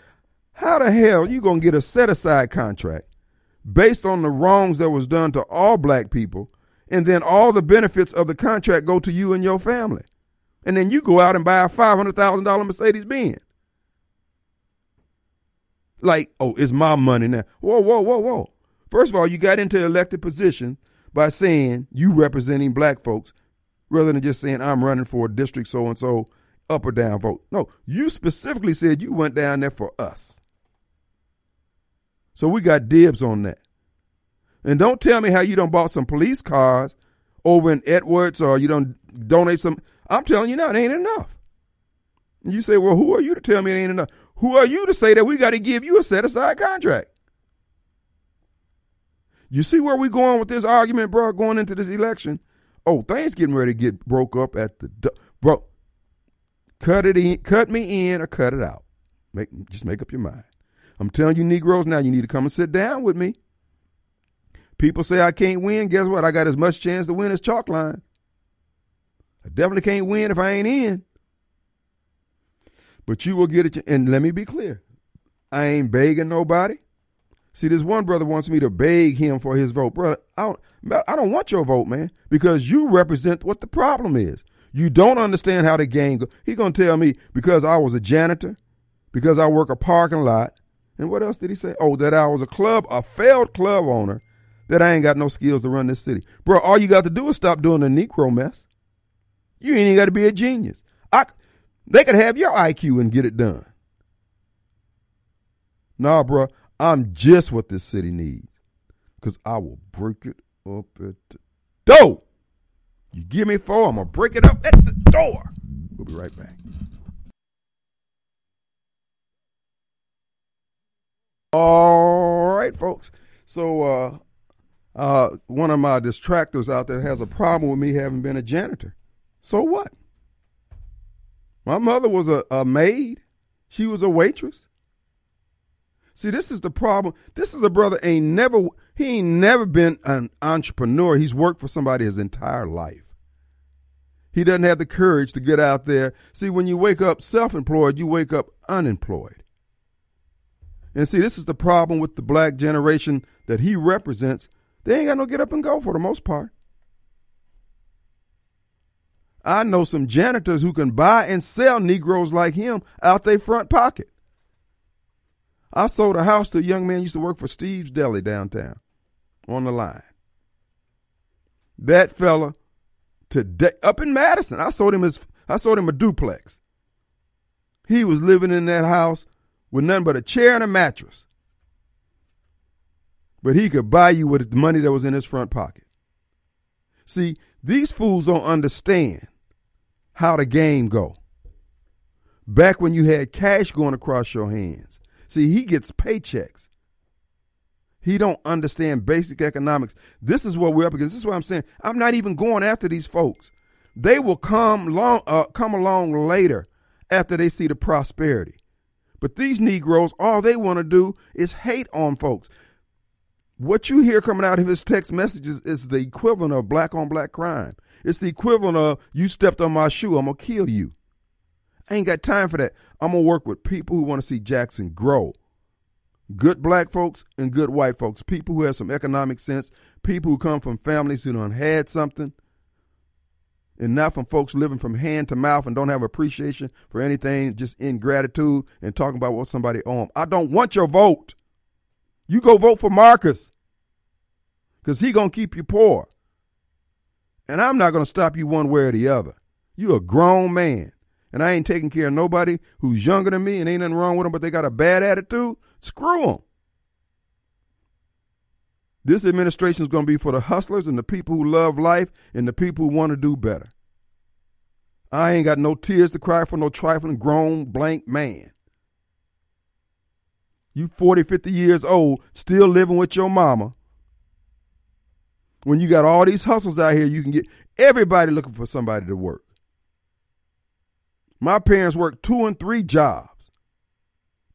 [SPEAKER 1] How the hell you gonna get a set aside contract based on the wrongs that was done to all black people, and then all the benefits of the contract go to you and your family? And then you go out and buy a five hundred thousand dollar Mercedes Benz. Like, oh, it's my money now. Whoa, whoa, whoa, whoa. First of all, you got into elected position by saying you representing black folks rather than just saying I'm running for a district so and so up or down vote. No, you specifically said you went down there for us. So we got dibs on that. And don't tell me how you don't bought some police cars over in Edwards or you don't donate some. I'm telling you now, it ain't enough. You say, well, who are you to tell me it ain't enough? Who are you to say that we got to give you a set aside contract? You see where we going with this argument, bro, going into this election? Oh, things getting ready to get broke up at the bro. Cut it in, cut me in or cut it out. Make just make up your mind. I'm telling you, Negroes, now you need to come and sit down with me. People say I can't win. Guess what? I got as much chance to win as Chokwe. I definitely can't win if I ain't in. But you will get it. And let me be clear. I ain't begging nobody. See, this one brother wants me to beg him for his vote. Brother, I don't, I don't want your vote, man, because you represent what the problem is. You don't understand how the game goes. He gonna tell me because I was a janitor, because I work a parking lot, and what else did he say? Oh, that I was a club, a failed club owner, that I ain't got no skills to run this city. Bro, all you got to do is stop doing the Negro mess. You ain't even got to be a genius. I, they could have your IQ and get it done. Nah, bro, I'm just what this city needs. Because I will break it up at the door. You give me four, I'm going to break it up at the door. We'll be right back. All right, folks. So, uh, uh, one of my distractors out there has a problem with me having been a janitor. So what? My mother was a, a maid. She was a waitress. See, this is the problem. This is a brother ain't never he ain't never been an entrepreneur. He's worked for somebody his entire life. He doesn't have the courage to get out there. See, when you wake up self-employed, you wake up unemployed. And see, this is the problem with the black generation that he represents. They ain't got no get up and go for the most part. I know some janitors who can buy and sell Negroes like him out their front pocket. I sold a house to a young man used to work for Steve's Deli downtown on the line. That fella today up in Madison, I sold him his I sold him a duplex. He was living in that house with nothing but a chair and a mattress. But he could buy you with the money that was in his front pocket. See, these fools don't understand how the game go. Back when you had cash going across your hands. See, he gets paychecks. He don't understand basic economics. This is what we're up against. This is what I'm saying. I'm not even going after these folks. They will come long, uh, come along later after they see the prosperity. But these Negroes, all they want to do is hate on folks. What you hear coming out of his text messages is the equivalent of black on black crime. It's the equivalent of you stepped on my shoe, I'm gonna kill you. I ain't got time for that. I'm gonna work with people who want to see Jackson grow. Good black folks and good white folks, people who have some economic sense, people who come from families who done had something, and not from folks living from hand to mouth and don't have appreciation for anything, just ingratitude and talking about what somebody owe them. I don't want your vote. You go vote for Marcus, because he gonna keep you poor. And I'm not gonna stop you one way or the other. You a grown man. And I ain't taking care of nobody who's younger than me and ain't nothing wrong with them, but they got a bad attitude. Screw them. This administration is going to be for the hustlers and the people who love life and the people who want to do better. I ain't got no tears to cry for no trifling grown blank man. You 40, 50 years old, still living with your mama. When you got all these hustles out here, you can get everybody looking for somebody to work. My parents worked two and three jobs.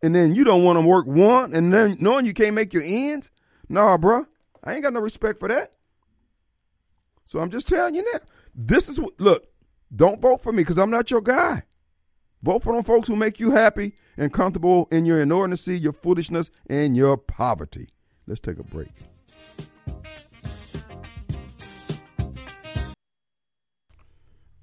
[SPEAKER 1] And then you don't want to work one and then knowing you can't make your ends? Nah, bruh. I ain't got no respect for that. So I'm just telling you now. This is what, look, don't vote for me because I'm not your guy. Vote for them folks who make you happy and comfortable in your inordinacy, your foolishness, and your poverty. Let's take a break.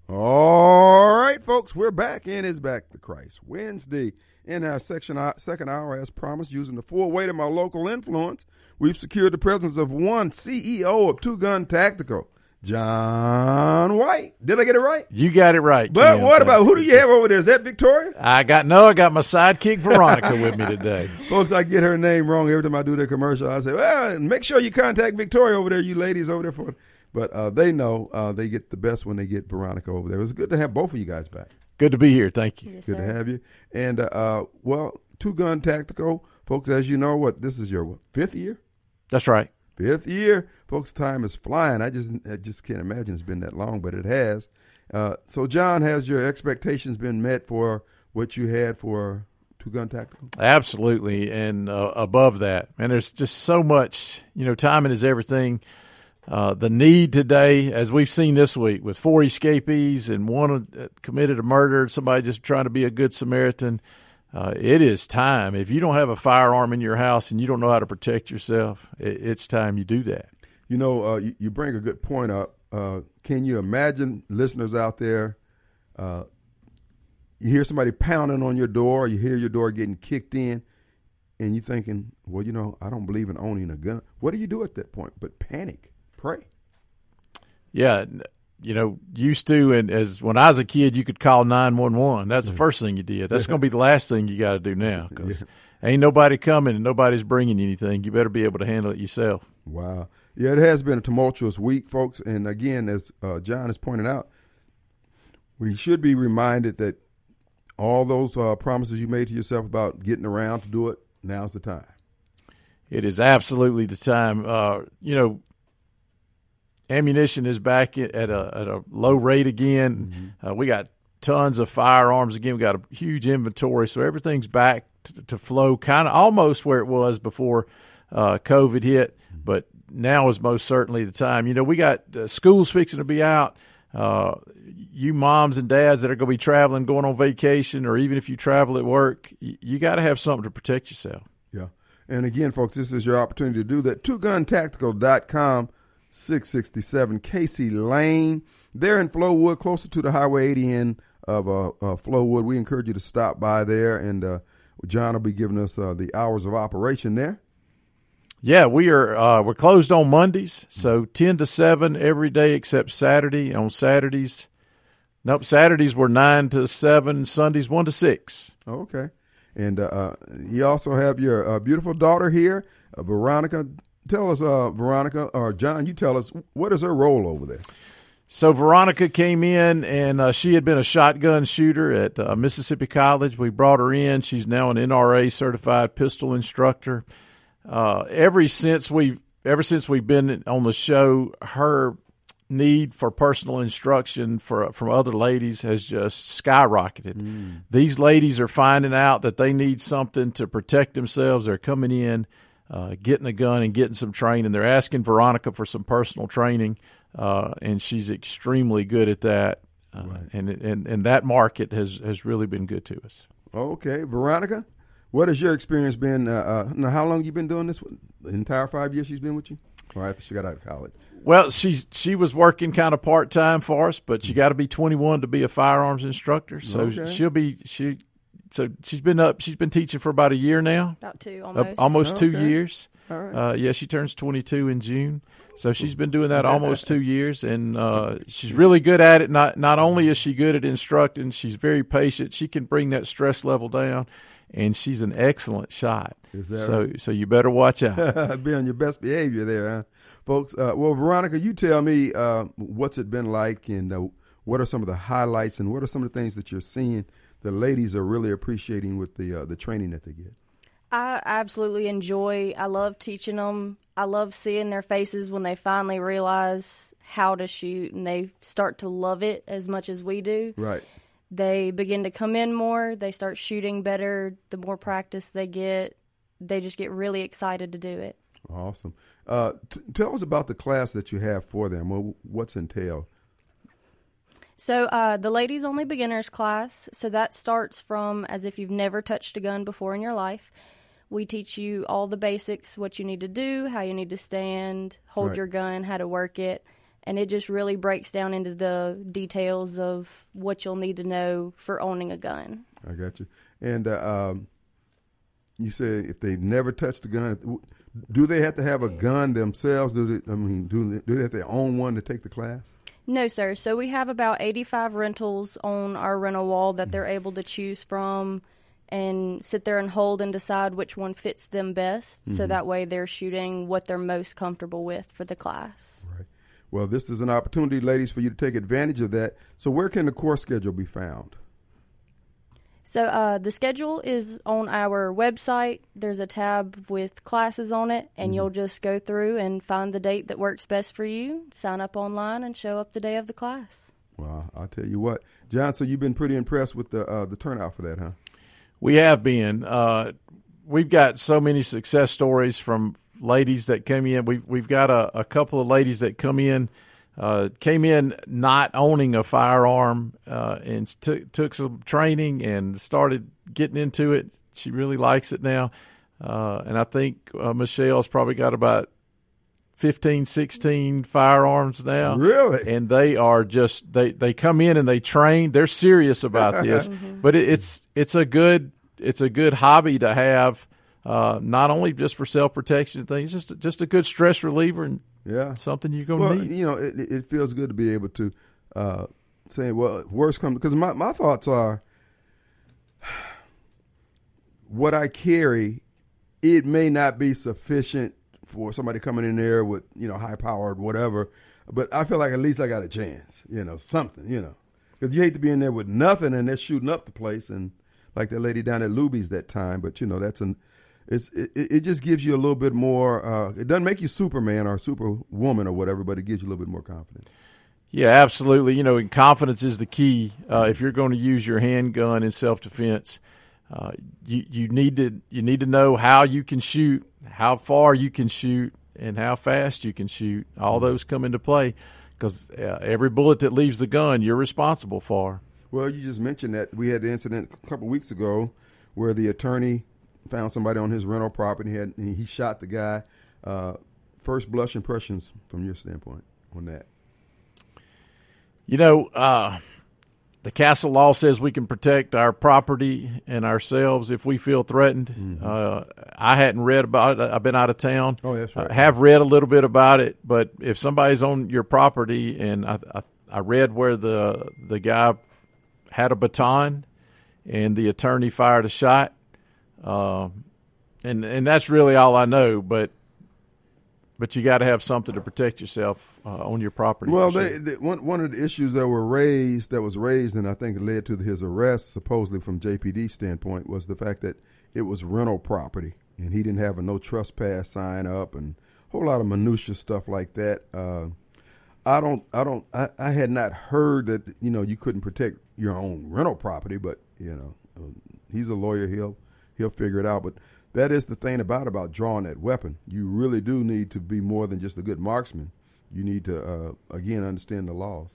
[SPEAKER 1] All right, folks, we're back in is back to Christ Wednesday in our section uh, second hour, as promised, using the full weight of my local influence. We've secured the presence of one CEO of Two Gun Tactical, John White. Did I get it right?
[SPEAKER 4] You got it right.
[SPEAKER 1] But
[SPEAKER 4] Kim.
[SPEAKER 1] what about who do you have over there? Is that Victoria?
[SPEAKER 4] I got no. I got my sidekick Veronica with me today.
[SPEAKER 1] Folks, I get her name wrong every time I do the commercial. I say, well, make sure you contact Victoria over there, you ladies over there for. But uh, they know uh, they get the best when they get Veronica over there. It was good to have both of you guys back.
[SPEAKER 4] Good to be here. Thank you.
[SPEAKER 5] Yes,
[SPEAKER 1] Good
[SPEAKER 5] sir.
[SPEAKER 1] to have you. And uh, uh, well, Two Gun Tactical, folks. As you know, what this is your what, fifth year.
[SPEAKER 4] That's right.
[SPEAKER 1] Fifth year, folks. Time is flying. I just I just can't imagine it's been that long, but it has. Uh, so, John, has your expectations been met for what you had for Two Gun Tactical?
[SPEAKER 4] Absolutely, and uh, above that, and there's just so much. You know, timing is everything. Uh, the need today, as we've seen this week, with four escapees and one uh, committed a murder, somebody just trying to be a good Samaritan. Uh, it is time. If you don't have a firearm in your house and you don't know how to protect yourself, it, it's time you do that.
[SPEAKER 1] You know, uh, you, you bring a good point up. Uh, can you imagine, listeners out there, uh, you hear somebody pounding on your door, you hear your door getting kicked in, and you're thinking, well, you know, I don't believe in owning a gun. What do you do at that point? But panic, pray.
[SPEAKER 4] Yeah, you know, used to, and as when I was a kid, you could call nine one one. That's the first thing you did. That's going to be the last thing you got to do now because ain't nobody coming and nobody's bringing you anything. You better be able to handle it yourself.
[SPEAKER 1] Wow. Yeah, it has been a tumultuous week, folks. And again, as uh, John has pointed out, we should be reminded that all those uh, promises you made to yourself about getting around to do it, now's the time.
[SPEAKER 4] It is absolutely the time. Uh, you know, ammunition is back at at a, at a low rate again. Uh, we got tons of firearms again. We got a huge inventory, so everything's back to, to flow, kind of almost where it was before uh, COVID hit. But now is most certainly the time. You know, we got uh, schools fixing to be out. Uh, you moms and dads that are going to be traveling, going on vacation, or even if you travel at work, you, you got to have something to protect yourself.
[SPEAKER 1] Yeah. And again, folks, this is your opportunity to do that. TwoGunTactical.com, 667 Casey Lane. They're in Flowood, closer to the Highway 80 end of uh, uh, Flowood. We encourage you to stop by there, and uh, John will be giving us uh, the hours of operation there.
[SPEAKER 4] Yeah, we are. Uh, we're closed on Mondays, so ten to seven every day except Saturday. On Saturdays, nope. Saturdays were nine to seven. Sundays one to six.
[SPEAKER 1] Okay. And uh, uh, you also have your uh, beautiful daughter here, uh, Veronica. Tell us, uh, Veronica, or John, you tell us, what is her role over there?
[SPEAKER 4] So Veronica came in, and uh, she had been a shotgun shooter at uh, Mississippi College. We brought her in. She's now an NRA certified pistol instructor. Uh, ever since we ever since we've been on the show, her need for personal instruction for from other ladies has just skyrocketed. These ladies are finding out that they need something to protect themselves. They're coming in, uh, getting a gun and getting some training. They're asking Veronica for some personal training, uh, and she's extremely good at that. Uh, and, and and that market has has really been good to us.
[SPEAKER 1] Okay, Veronica, what has your experience been? Uh, uh, now, how long you been doing this? The entire five years she's been with you, or after she got out of college?
[SPEAKER 4] Well, she she was working kind of part time for us, but you got to be 21 to be a firearms instructor. So
[SPEAKER 1] Okay.
[SPEAKER 4] she'll be she. So she's been up. She's been teaching for about a year now,
[SPEAKER 5] About two,
[SPEAKER 4] uh,
[SPEAKER 5] almost.
[SPEAKER 4] almost two
[SPEAKER 1] Okay.
[SPEAKER 4] years.
[SPEAKER 1] All right.
[SPEAKER 4] Uh, yeah, she turns 22 in June. So she's been doing that almost two years, and uh, she's really good at it. Not not only is she good at instructing, she's very patient. She can bring that stress level down, and she's an excellent shot.
[SPEAKER 1] Is that
[SPEAKER 4] so so you better watch out.
[SPEAKER 1] be on your best behavior there, huh? folks. Uh, well, Veronica, you tell me uh, what's it been like, and uh, what are some of the highlights, and what are some of the things that you're seeing the ladies are really appreciating with the uh, the training that they get.
[SPEAKER 5] I absolutely enjoy. I love teaching them. I love seeing their faces when they finally realize how to shoot and they start to love it as much as we do.
[SPEAKER 1] Right.
[SPEAKER 5] They begin to come in more. They start shooting better. The more practice they get, they just get really excited to do it.
[SPEAKER 1] Awesome. Uh, t- tell us about the class that you have for them. What's entailed?
[SPEAKER 5] So, uh, the ladies only beginners class. So, that starts from as if you've never touched a gun before in your life. We teach you all the basics what you need to do, how you need to stand, hold
[SPEAKER 1] Right.
[SPEAKER 5] your gun, how to work it. and it just really breaks down into the details of what you'll need to know for owning a gun.
[SPEAKER 1] I got you. And uh, um, you say if they never touched the gun, do they have to have a gun themselves? Do they, I mean, do they, do they have to own one to take the class?
[SPEAKER 5] No, sir. So we have about 85 rentals on our rental wall that they're mm. able to choose from and sit there and hold and decide which one fits them best. So mm-hmm. that way they're shooting what they're most comfortable with for the class.
[SPEAKER 1] Right. Well, this is an opportunity, ladies, for you to take advantage of that. So, where can the course schedule be found?
[SPEAKER 5] So uh, the schedule is on our website. There's a tab with classes on it, and you'll just go through and find the date that works best for you, sign up online, and show up the day of the class.
[SPEAKER 1] Well, I'll tell you what, John. So you've been pretty impressed with the uh, the turnout for that, huh?
[SPEAKER 4] We have been. Uh, we've got so many success stories from ladies that came in. We've we've got a, a couple of ladies that come in, uh, came in not owning a firearm, uh, and took took some training and started getting into it. She really likes it now, uh, and I think uh, Michelle's probably got about 15, 16 firearms now.
[SPEAKER 1] Really?
[SPEAKER 4] And they are just they they come in and they train. They're serious about this, but it, it's it's a good it's a good hobby to have. Uh, not only just for self protection things, just just a good stress reliever and
[SPEAKER 1] Yeah.
[SPEAKER 4] something you're gonna
[SPEAKER 1] Well,
[SPEAKER 4] need.
[SPEAKER 1] you know, it, it feels good to be able to uh, say, well, worst comes because my my thoughts are what I carry. It may not be sufficient for somebody coming in there with you know high powered whatever, but I feel like at least I got a chance. You know, something. You know, because you hate to be in there with nothing and they're shooting up the place and like that lady down at Luby's that time. But you know, that's an it's it, it just gives you a little bit more. Uh, it doesn't make you Superman or Superwoman or whatever, but it gives you a little bit more confidence.
[SPEAKER 4] Yeah, absolutely. You know, and confidence is the key. Uh, if you're going to use your handgun in self defense, uh, you you need to you need to know how you can shoot, how far you can shoot, and how fast you can shoot. All those come into play because uh, every bullet that leaves the gun, you're responsible for.
[SPEAKER 1] Well, you just mentioned that we had the incident a couple weeks ago where the attorney found somebody on his rental property. He, had, he shot the guy. Uh, first blush impressions from your standpoint on that.
[SPEAKER 4] You know, uh, the castle law says we can protect our property and ourselves if we feel threatened. Uh, I hadn't read about it. I've been out of town.
[SPEAKER 1] Oh, that's right.
[SPEAKER 4] I have read a little bit about it, but if somebody's on your property, and I, I, I read where the the guy had a baton, and the attorney fired a shot, uh, and and that's really all I know. But but you got to have something to protect yourself uh, on your property.
[SPEAKER 1] Well, they, they, one one of the issues that were raised, that was raised, and I think led to his arrest, supposedly from JPD standpoint, was the fact that it was rental property, and he didn't have a no trespass sign up, and a whole lot of minutia stuff like that. Uh, I don't, I don't, I, I had not heard that you know you couldn't protect your own rental property, but you know, uh, he's a lawyer, he'll he'll figure it out. But that is the thing about about drawing that weapon. You really do need to be more than just a good marksman. You need to uh, again understand the laws.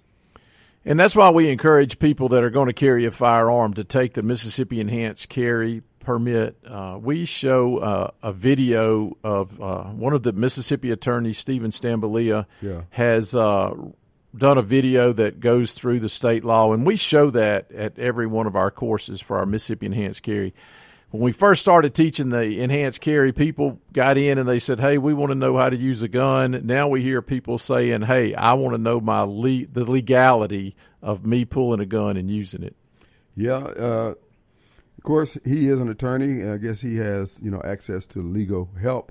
[SPEAKER 4] And that's why we encourage people that are going to carry a firearm to take the Mississippi Enhanced Carry Permit. Uh, we show uh, a video of uh, one of the Mississippi attorneys, Stephen Stamboulieh,
[SPEAKER 1] Yeah.
[SPEAKER 4] has uh, done a video that goes through the state law, and we show that at every one of our courses for our Mississippi Enhanced Carry. When we first started teaching the enhanced carry, people got in and they said, "Hey, we want to know how to use a gun." Now we hear people saying, "Hey, I want to know my le- the legality of me pulling a gun and using it."
[SPEAKER 1] Yeah, uh, of course he is an attorney. I guess he has you know access to legal help,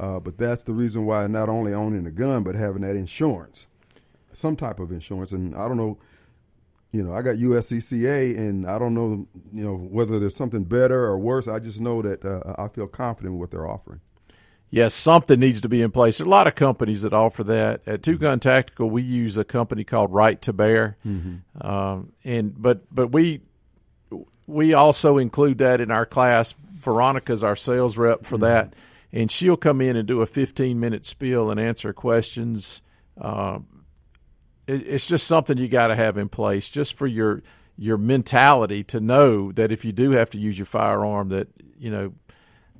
[SPEAKER 1] uh, but that's the reason why not only owning a gun but having that insurance, some type of insurance. And I don't know, you know, I got USCCA, and I don't know, you know, whether there's something better or worse. I just know that uh, I feel confident with what they're offering.
[SPEAKER 4] Yes, something needs to be in place. There are a lot of companies that offer that. At Two Gun Tactical, we use a company called Right to Bear, um, and but but we we also include that in our class. Veronica's our sales rep for that, and she'll come in and do a 15 minute spiel and answer questions. Uh, it, it's just something you got to have in place just for your your mentality to know that if you do have to use your firearm, that you know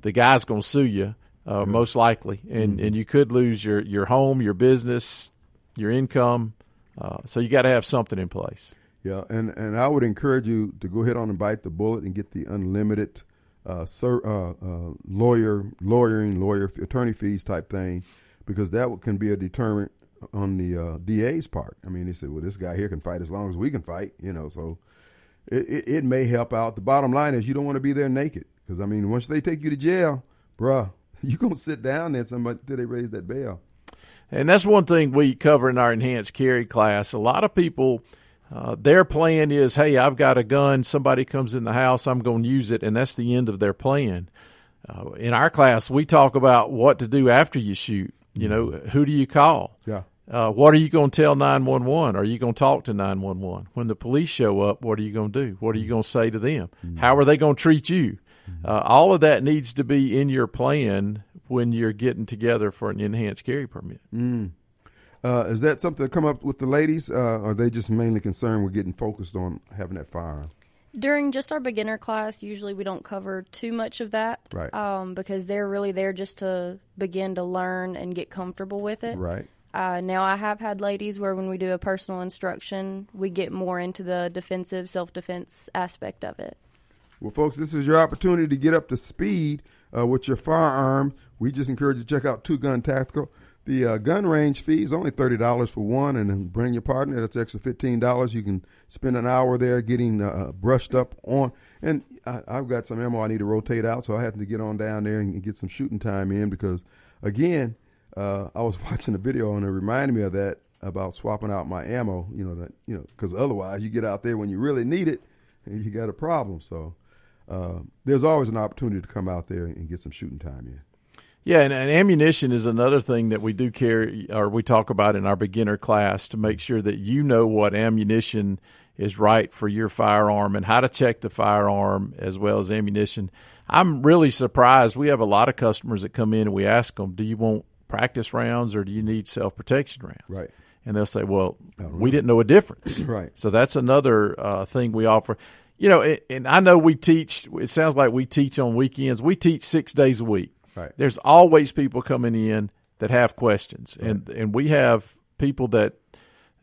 [SPEAKER 4] the guy's going to sue you uh, most likely, and and you could lose your your home, your business, your income. Uh, so you got to have something in place.
[SPEAKER 1] Yeah, and, and I would encourage you to go ahead on and bite the bullet and get the unlimited uh, sir, uh, uh, lawyer, lawyering, lawyer, attorney fees type thing, because that can be a deterrent on the uh, DA's part. I mean, he said, well, this guy here can fight as long as we can fight, you know, so it, it, it may help out. The bottom line is you don't want to be there naked, because, I mean, once they take you to jail, bruh, you going to sit down there somebody till they raise that bail.
[SPEAKER 4] And that's one thing we cover in our enhanced carry class. A lot of people, uh, their plan is, hey, I've got a gun. Somebody comes in the house, I'm going to use it, and that's the end of their plan. Uh, in our class, we talk about what to do after you shoot. You know, who do you call?
[SPEAKER 1] Yeah.
[SPEAKER 4] Uh, what are you going to tell 911? Are you going to talk to 911? When the police show up, what are you going to do? What are you going to say to them? How are they going to treat you? Uh, all of that needs to be in your plan when you're getting together for an enhanced carry permit.
[SPEAKER 1] Uh, is that something to come up with the ladies? Uh, are they just mainly concerned with getting focused on having that firearm?
[SPEAKER 5] During just our beginner class, usually we don't cover too much of that,
[SPEAKER 1] Right.
[SPEAKER 5] Um, because they're really there just to begin to learn and get comfortable with it.
[SPEAKER 1] Right.
[SPEAKER 5] Uh, now, I have had ladies where when we do a personal instruction, we get more into the defensive, self defense aspect of it.
[SPEAKER 1] Well, folks, this is your opportunity to get up to speed uh, with your firearm. We just encourage you to check out Two Gun Tactical. The uh, gun range fee is only thirty dollars for one, and then bring your partner. That's extra fifteen dollars. You can spend an hour there getting uh, brushed up on. And I, I've got some ammo I need to rotate out, so I have to get on down there and get some shooting time in because, again, uh, I was watching a video and it reminded me of that about swapping out my ammo. You know that you know because otherwise you get out there when you really need it and you got a problem. So uh, there's always an opportunity to come out there and get some shooting time in.
[SPEAKER 4] Yeah, and, and ammunition is another thing that we do carry or we talk about in our beginner class to make sure that you know what ammunition is right for your firearm and how to check the firearm as well as ammunition. I'm really surprised. We have a lot of customers that come in and we ask them, "Do you want practice rounds or do you need self protection rounds?"
[SPEAKER 1] Right.
[SPEAKER 4] And they'll say, "Well, we didn't know a difference."
[SPEAKER 1] Right.
[SPEAKER 4] So that's another uh, thing we offer. You know, and, and I know we teach. It sounds like we teach on weekends. We teach six days a week.
[SPEAKER 1] Right.
[SPEAKER 4] There's always people coming in that have questions, and and we have people that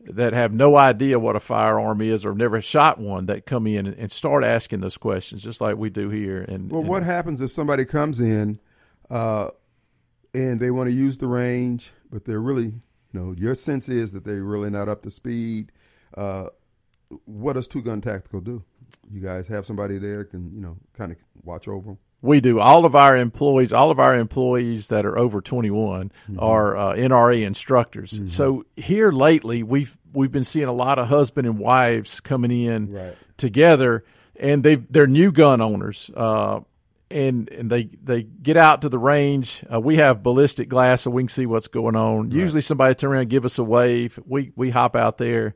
[SPEAKER 4] that have no idea what a firearm is or never shot one that come in and, and start asking those questions, just like we do here. And
[SPEAKER 1] Well,
[SPEAKER 4] and-
[SPEAKER 1] what happens if somebody comes in uh, and they want to use the range, but they're really, you know, your sense is that they're really not up to speed. Uh, what does Two Gun Tactical do? You guys have somebody there can, you know, kind of watch over them.
[SPEAKER 4] We do. All of our employees, all of our employees that are over 21
[SPEAKER 1] Mm-hmm.
[SPEAKER 4] are uh, NRA instructors. So here lately, we've we've been seeing a lot of husband and wives coming in
[SPEAKER 1] Right.
[SPEAKER 4] together, and they they're new gun owners. Uh, and, and they they get out to the range. Uh, we have ballistic glass, so we can see what's going on. Usually, somebody turn around, and give us a wave. We we hop out there,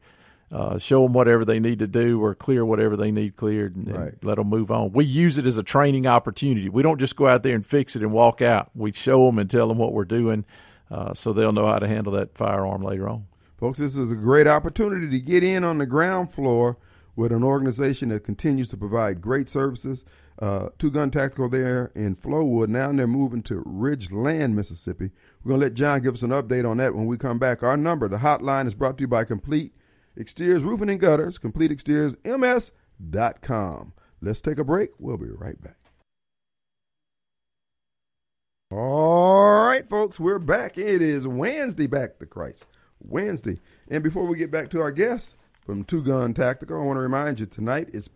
[SPEAKER 4] uh, show them whatever they need to do, or clear whatever they need cleared, and, and let them move on. We use it as a training opportunity. We don't just go out there and fix it and walk out. We show them and tell them what we're doing, uh, so they'll know how to handle that firearm later on.
[SPEAKER 1] Folks, this is a great opportunity to get in on the ground floor with an organization that continues to provide great services. Uh, Two Gun Tactical there in Flowood. Now they're moving to Ridgeland, Mississippi. We're going to let John give us an update on that when we come back. Our number, the hotline, is brought to you by Complete Exteriors Roofing and Gutters, complete CompleteExteriorsMS.com. Let's take a break. We'll be right back. All right, folks, we're back. It is Wednesday, back to Christ. Wednesday. And before we get back to our guest from Two Gun Tactical, I want to remind you tonight is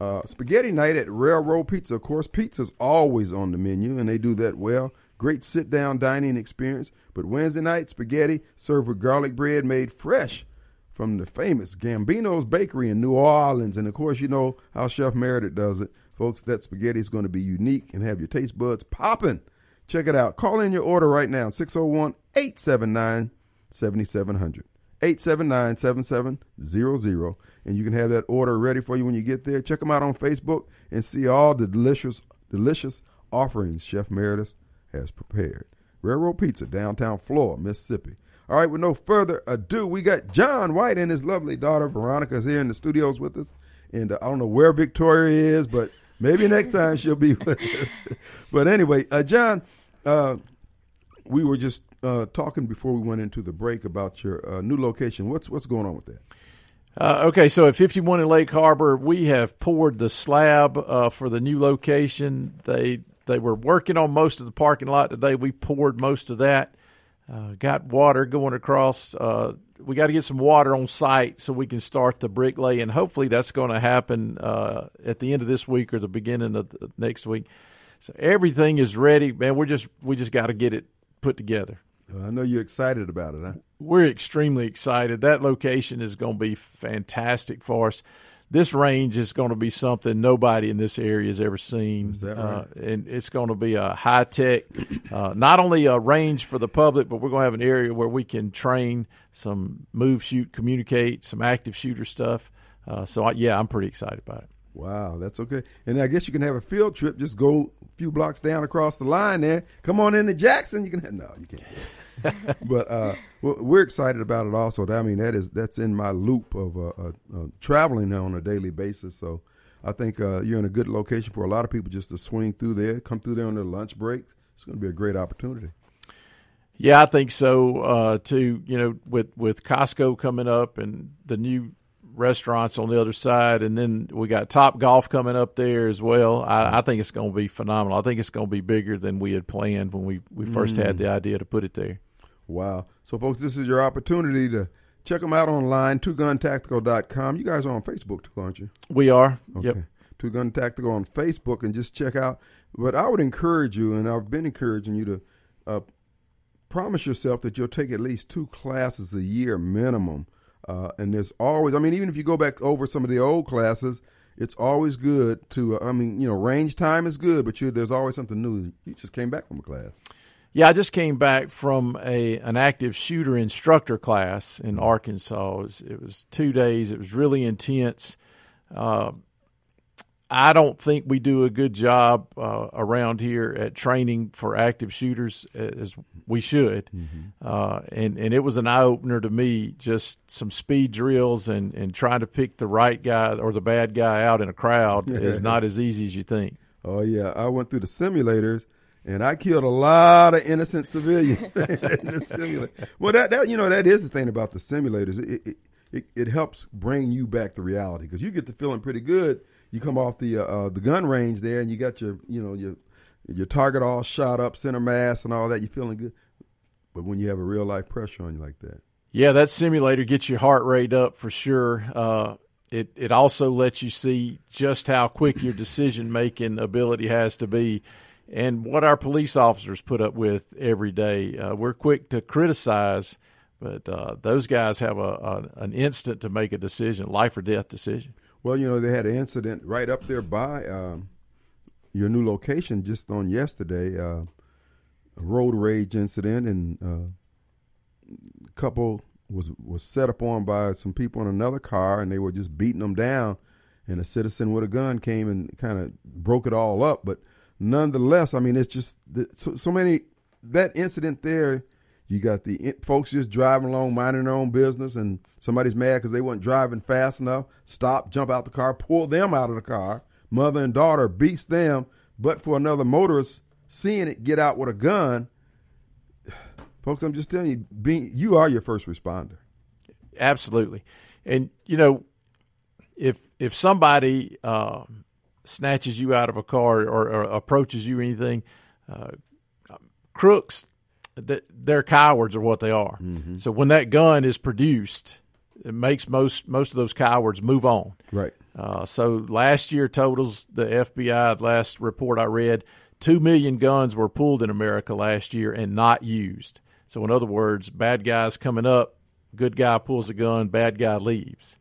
[SPEAKER 1] uh, spaghetti night at Railroad Pizza. Of course, pizza's always on the menu, and they do that well. Great sit down dining experience. But Wednesday night, spaghetti served with garlic bread made fresh from the famous Gambino's Bakery in New Orleans. And of course, you know how Chef Meredith does it. Folks, that spaghetti is going to be unique and have your taste buds popping. Check it out. Call in your order right now 601 879 7700. 879 7700. And you can have that order ready for you when you get there. Check them out on Facebook and see all the delicious, delicious offerings Chef Meredith has prepared. Railroad Pizza, downtown Flora, Mississippi. All right, with no further ado, we got John White and his lovely daughter Veronica is here in the studios with us. And uh, I don't know where Victoria is, but maybe next time she'll be with but anyway, uh, John, uh, we were just uh, talking before we went into the break about your uh, new location. What's what's going on with that?
[SPEAKER 4] Uh, okay, so at 51 in Lake Harbor, we have poured the slab uh, for the new location. They they were working on most of the parking lot today. We poured most of that. Uh, got water going across. Uh, we got to get some water on site so we can start the bricklaying. hopefully that's going to happen uh, at the end of this week or the beginning of the next week. So everything is ready, man. We're just we just got to get it put together.
[SPEAKER 1] Uh, I know you're excited about it, huh?
[SPEAKER 4] We're extremely excited. That location is going to be fantastic for us. This range is going to be something nobody in this area has ever seen.
[SPEAKER 1] Is that
[SPEAKER 4] Uh, and it's going to be a high tech, uh, not only a range for the public, but we're going to have an area where we can train some move, shoot, communicate, some active shooter stuff. Uh, so, I, yeah, I'm pretty excited about it.
[SPEAKER 1] Wow, that's okay. And I guess you can have a field trip. Just go a few blocks down across the line there. Come on into Jackson. You can have, no, you can't. but uh, we're excited about it also. I mean, that is that's in my loop of uh, uh, uh, traveling on a daily basis. So I think uh, you're in a good location for a lot of people just to swing through there, come through there on their lunch breaks. It's going to be a great opportunity.
[SPEAKER 4] Yeah, I think so uh, too. You know, with with Costco coming up and the new restaurants on the other side, and then we got Top Golf coming up there as well. I, I think it's going to be phenomenal. I think it's going to be bigger than we had planned when we we first had the idea to put it there.
[SPEAKER 1] Wow. So, folks, this is your opportunity to check them out online, twoguntactical.com. You guys are on Facebook too, aren't you?
[SPEAKER 4] We are.
[SPEAKER 1] Okay.
[SPEAKER 4] Yep.
[SPEAKER 1] Two Gun Tactical on Facebook and just check out. But I would encourage you, and I've been encouraging you to uh, promise yourself that you'll take at least two classes a year minimum. Uh, and there's always, I mean, even if you go back over some of the old classes, it's always good to, uh, I mean, you know, range time is good, but you, there's always something new. You just came back from a class.
[SPEAKER 4] Yeah, I just came back from a an active shooter instructor class in Arkansas. It was, it was two days. It was really intense. Uh, I don't think we do a good job uh, around here at training for active shooters as we should. Uh, and and it was an eye opener to me. Just some speed drills and and trying to pick the right guy or the bad guy out in a crowd is not as easy as you think.
[SPEAKER 1] Oh yeah, I went through the simulators and I killed a lot of innocent civilians in the simulator. Well, that, that you know that is the thing about the simulators. It it, it, it helps bring you back to reality because you get to feeling pretty good. You come off the uh, the gun range there and you got your you know your your target all shot up, center mass and all that. You're feeling good. But when you have a real life pressure on you like that,
[SPEAKER 4] Yeah, that simulator gets your heart rate up for sure. Uh, it it also lets you see just how quick your decision making ability has to be, and what our police officers put up with every day. Uh, we're quick to criticize, but uh, those guys have a, a an instant to make a decision, life or death decision.
[SPEAKER 1] Well, you know, they had an incident right up there by um, your new location just on yesterday. Uh, a road rage incident, and uh, a couple was was set upon by some people in another car, and they were just beating them down. And a citizen with a gun came and kind of broke it all up. But nonetheless, I mean, it's just the- so, so many. That incident there, you got the folks just driving along, minding their own business, and somebody's mad because they weren't driving fast enough. Stop, jump out the car, pull them out of the car. Mother and daughter beats them, but for another motorist seeing it get out with a gun, folks, I'm just telling you, being you are your first responder.
[SPEAKER 4] Absolutely, and you know, if if somebody uh, snatches you out of a car or, or approaches you anything, uh, crooks, they're cowards, are what they are. So when that gun is produced, it makes most most of those cowards move on.
[SPEAKER 1] Right.
[SPEAKER 4] Uh, so last year totals the FBI last report I read, two million guns were pulled in America last year and not used. So in other words, bad guys coming up, good guy pulls a gun, bad guy leaves.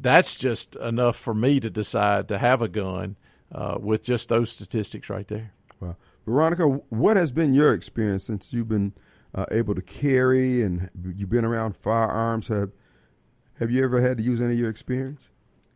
[SPEAKER 4] That's just enough for me to decide to have a gun uh, with just those statistics right there.
[SPEAKER 1] Wow. Veronica, what has been your experience since you've been uh, able to carry and you've been around firearms? Have Have you ever had to use any of your experience?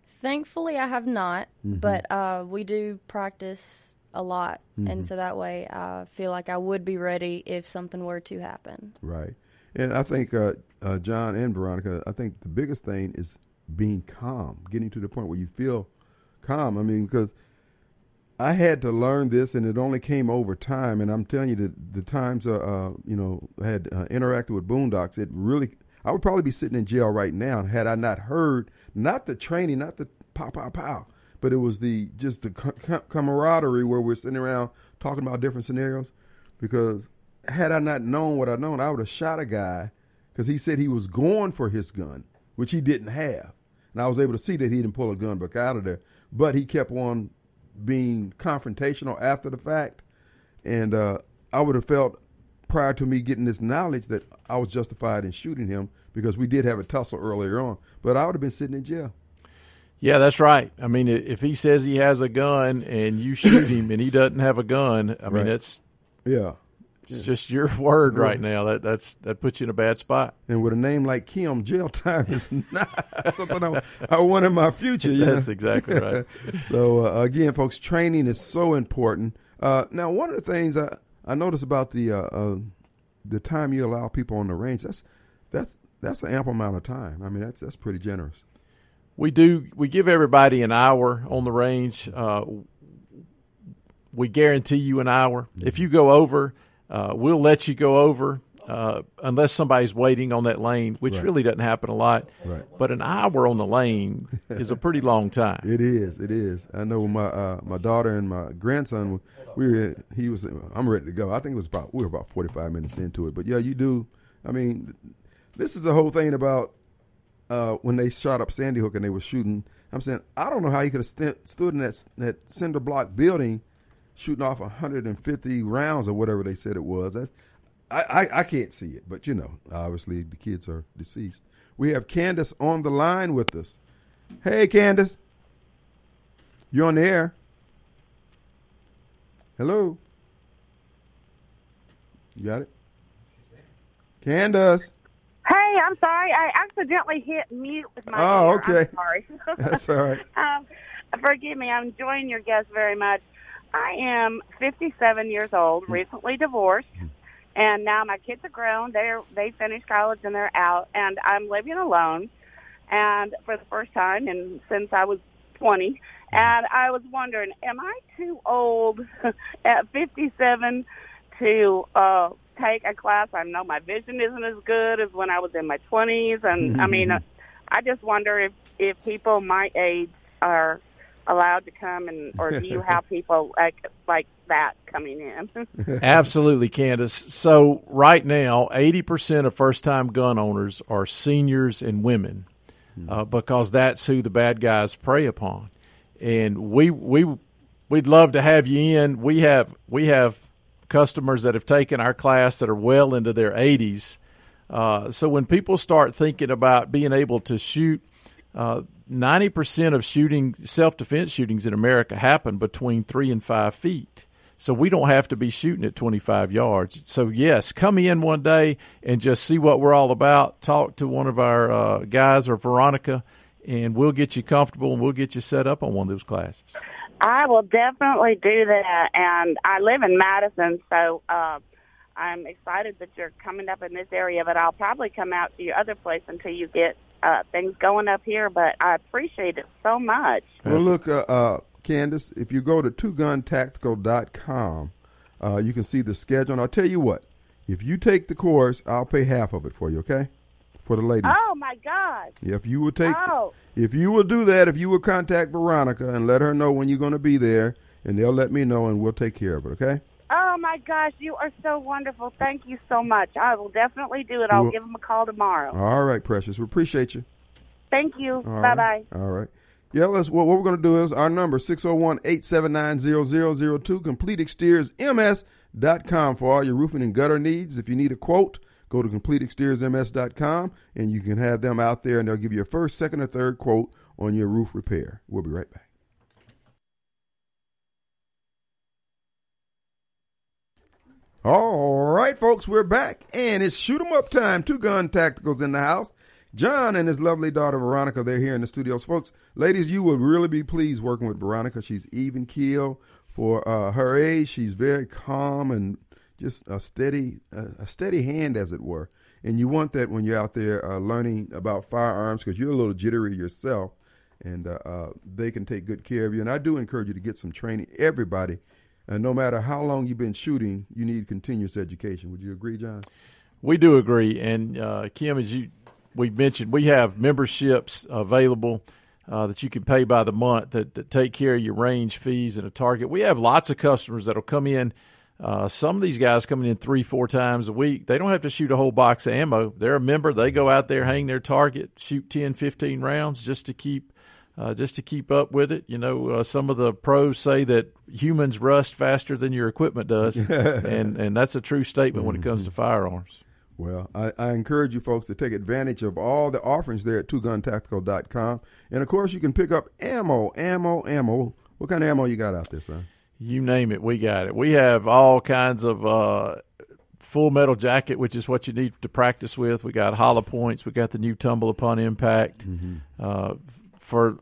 [SPEAKER 5] Thankfully, I have not, but uh, we do practice a lot, and so that way I feel like I would be ready if something were to happen.
[SPEAKER 1] Right. And I think, uh, uh, John and Veronica, I think the biggest thing is being calm, getting to the point where you feel calm. I mean, because I had to learn this, and it only came over time. And I'm telling you, the the times uh, uh you know had uh, interacted with Boondocks, it really I would probably be sitting in jail right now had I not heard not the training, not the pow pow pow, but it was the just the camaraderie where we're sitting around talking about different scenarios. Because had I not known what I known, I would have shot a guy because he said he was going for his gun, which he didn't have, and I was able to see that he didn't pull a gun back out of there, but he kept on being confrontational after the fact, and uh, I would have felt prior to me getting this knowledge that I was justified in shooting him because we did have a tussle earlier on, but I would have been sitting in jail.
[SPEAKER 4] Yeah, that's right. I mean, if he says he has a gun and you shoot him and he doesn't have a gun, I mean,
[SPEAKER 1] Right.
[SPEAKER 4] it's
[SPEAKER 1] Yeah.
[SPEAKER 4] It's just your word right now. That that's that puts you in a bad spot.
[SPEAKER 1] And with a name like Kim, jail time is not something I, I want in my future.
[SPEAKER 4] That's
[SPEAKER 1] know?
[SPEAKER 4] exactly right.
[SPEAKER 1] so uh, again, folks, training is so important. Uh, now, one of the things I, I noticed about the uh, uh, the time you allow people on the range that's that's that's an ample amount of time. I mean, that's that's pretty generous.
[SPEAKER 4] We do. We give everybody an hour on the range. Uh, we guarantee you an hour. If you go over, uh, we'll let you go over uh, unless somebody's waiting on that lane, which
[SPEAKER 1] Right.
[SPEAKER 4] really doesn't happen a lot.
[SPEAKER 1] Right.
[SPEAKER 4] But an hour on the lane is a pretty long time.
[SPEAKER 1] It is. It is. I know my uh, my daughter and my grandson. We were. He was. I'm ready to go. I think it was about. We were about 45 minutes into it. But yeah, you do. I mean, this is the whole thing about uh, when they shot up Sandy Hook and they were shooting. I'm saying I don't know how you could have st- stood in that that cinder block building, shooting off 150 rounds or whatever they said it was. That, I, I I can't see it, but you know, obviously the kids are deceased. We have Candace on the line with us. Hey, Candace. You're on the air. Hello. You got it? Candace.
[SPEAKER 6] Hey, I'm sorry. I accidentally hit mute with my
[SPEAKER 1] Oh,
[SPEAKER 6] ear.
[SPEAKER 1] okay.
[SPEAKER 6] I'm sorry.
[SPEAKER 1] That's all right.
[SPEAKER 6] um, forgive me. I'm enjoying your guest very much. I am 57 years old, mm-hmm. recently divorced, mm-hmm. and now my kids are grown. They're they finished college and they're out, and I'm living alone, and for the first time and since I was 20. Mm-hmm. And I was wondering, am I too old at 57 to uh take a class? I know my vision isn't as good as when I was in my 20s, and I mean, uh, I just wonder if if people my age are allowed to come and or do you have people like like that coming in?
[SPEAKER 4] Absolutely, Candace. So right now, eighty percent of first-time gun owners are seniors and women, uh, because that's who the bad guys prey upon. And we we we'd love to have you in. We have we have customers that have taken our class that are well into their eighties. Uh, so when people start thinking about being able to shoot, uh, ninety percent of shooting self-defense shootings in America happen between three and five feet. So we don't have to be shooting at 25 yards. So yes, come in one day and just see what we're all about. Talk to one of our uh, guys or Veronica, and we'll get you comfortable and we'll get you set up on one of those classes.
[SPEAKER 6] I will definitely do that, and I live in Madison, so uh, I'm excited that you're coming up in this area. But I'll probably come out to your other place until you get uh, things going up here. But I appreciate it so much.
[SPEAKER 1] Well, look, uh, uh, Candace, if you go to twoguntactical.com, uh, you can see the schedule. And I'll tell you what, if you take the course, I'll pay half of it for you, okay? For the ladies.
[SPEAKER 6] Oh my God!
[SPEAKER 1] If you will take,
[SPEAKER 6] Oh.
[SPEAKER 1] if you will do that, if you will contact Veronica and let her know when you're going to be there, and they'll let me know, and we'll take care of it. Okay?
[SPEAKER 6] Oh my gosh, you are so wonderful. Thank you so much. I will definitely do it. I'll
[SPEAKER 1] Well-
[SPEAKER 6] give them a call tomorrow.
[SPEAKER 1] All right, precious. We appreciate you.
[SPEAKER 6] Thank you.
[SPEAKER 1] All
[SPEAKER 6] Bye
[SPEAKER 1] right.
[SPEAKER 6] bye.
[SPEAKER 1] All right. Yeah, let's. What, what we're going to do is our number 601-879-0002. CompleteExteriorsMS.com for all your roofing and gutter needs. If you need a quote, go to CompleteExteriorsMS.com and you can have them out there, and they'll give you a first, second, or third quote on your roof repair. We'll be right back. All right, folks, we're back, and it's shoot 'em up time. Two gun tacticals in the house. John and his lovely daughter Veronica, they're here in the studios, folks. Ladies, you would really be pleased working with Veronica. She's even keel for uh, her age. She's very calm and just a steady, uh, a steady hand, as it were. And you want that when you're out there uh, learning about firearms because you're a little jittery yourself. and uh, uh, they can take good care of you. And I do encourage you to get some training. Everybody, and no matter how long you've been shooting, you need continuous education. Would you agree, John?
[SPEAKER 4] We do agree, and uh, Kim, as you we mentioned, we have memberships available uh, that you can pay by the month that, that take care of your range fees and a target. We have lots of customers that'll come in. Uh, some of these guys coming in three, four times a week, they don't have to shoot a whole box of ammo. They're a member. They go out there, hang their target, shoot 10, 15 rounds just to keep uh, just to keep up with it. You know, uh, some of the pros say that humans rust faster than your equipment does, and and that's a true statement when it comes to firearms.
[SPEAKER 1] Well, I, I encourage you folks to take advantage of all the offerings there at twoguntactical.com. And of course, you can pick up ammo, ammo, ammo. What kind of ammo you got out there, son?
[SPEAKER 4] You name it, we got it. We have all kinds of uh, full metal jacket, which is what you need to practice with. We got hollow points. We got the new tumble upon impact. Uh, for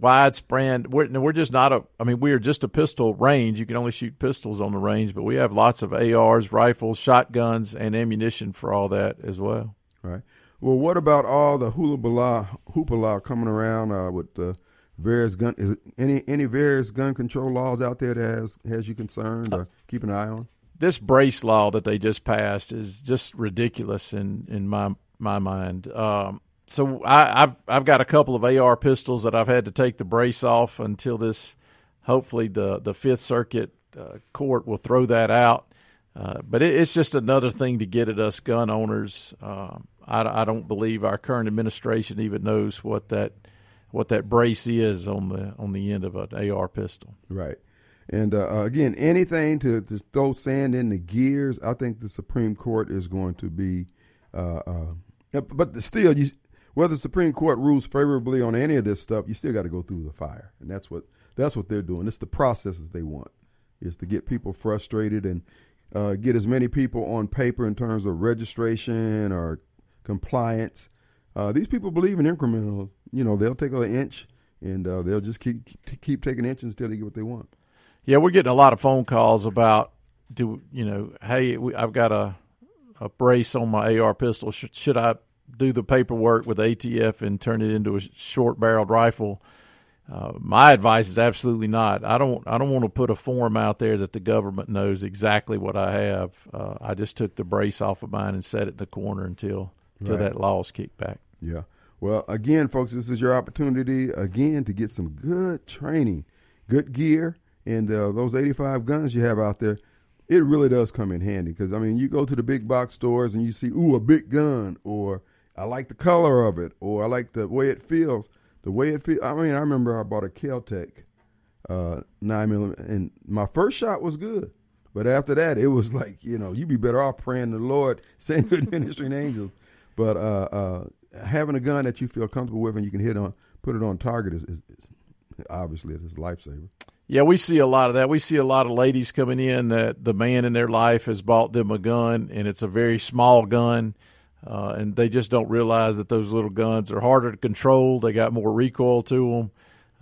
[SPEAKER 4] widespread, we're, we're just not a. I mean, we are just a pistol range. You can only shoot pistols on the range, but we have lots of ARs, rifles, shotguns, and ammunition for all that as well.
[SPEAKER 1] Right. Well, what about all the hoopla hoopla coming around uh, with the various gun? Is any any various gun control laws out there that has has you concerned or keep an eye on?
[SPEAKER 4] this brace law that they just passed is just ridiculous in in my my mind. Um, so I, I've I've got a couple of AR pistols that I've had to take the brace off until this. Hopefully, the the Fifth Circuit uh, Court will throw that out. Uh, but it, it's just another thing to get at us gun owners. Um, I, I don't believe our current administration even knows what that what that brace is on the on the end of an AR pistol.
[SPEAKER 1] Right. And uh, again, anything to, to throw sand in the gears, I think the Supreme Court is going to be. Uh, uh, but still, you, whether the Supreme Court rules favorably on any of this stuff, you still got to go through the fire, and that's what that's what they're doing. It's the processes they want is to get people frustrated and uh, get as many people on paper in terms of registration or compliance. Uh, these people believe in incremental. You know, they'll take an inch and uh, they'll just keep keep taking inches until they get what they want.
[SPEAKER 4] Yeah, we're getting a lot of phone calls about do you know? Hey, we, I've got a a brace on my AR pistol. Should, should I do the paperwork with ATF and turn it into a short barreled rifle? Uh, my advice is absolutely not. I don't. I don't want to put a form out there that the government knows exactly what I have. Uh, I just took the brace off of mine and set it in the corner until until
[SPEAKER 1] Right.
[SPEAKER 4] that law's kicked back.
[SPEAKER 1] Yeah. Well, again, folks, this is your opportunity again to get some good training, good gear, and uh, those 85 guns you have out there. It really does come in handy because I mean, you go to the big box stores and you see, ooh, a big gun, or I like the color of it, or I like the way it feels. The way it feels. I mean, I remember I bought a Keltec uh, nine millimeter, and my first shot was good. But after that, it was like you know, you'd be better off praying to the Lord, saying good ministering angels. But uh, uh, having a gun that you feel comfortable with and you can hit on, put it on target is, is, is obviously it is a lifesaver.
[SPEAKER 4] Yeah, we see a lot of that. We see a lot of ladies coming in that the man in their life has bought them a gun, and it's a very small gun, uh, and they just don't realize that those little guns are harder to control. They got more recoil to them.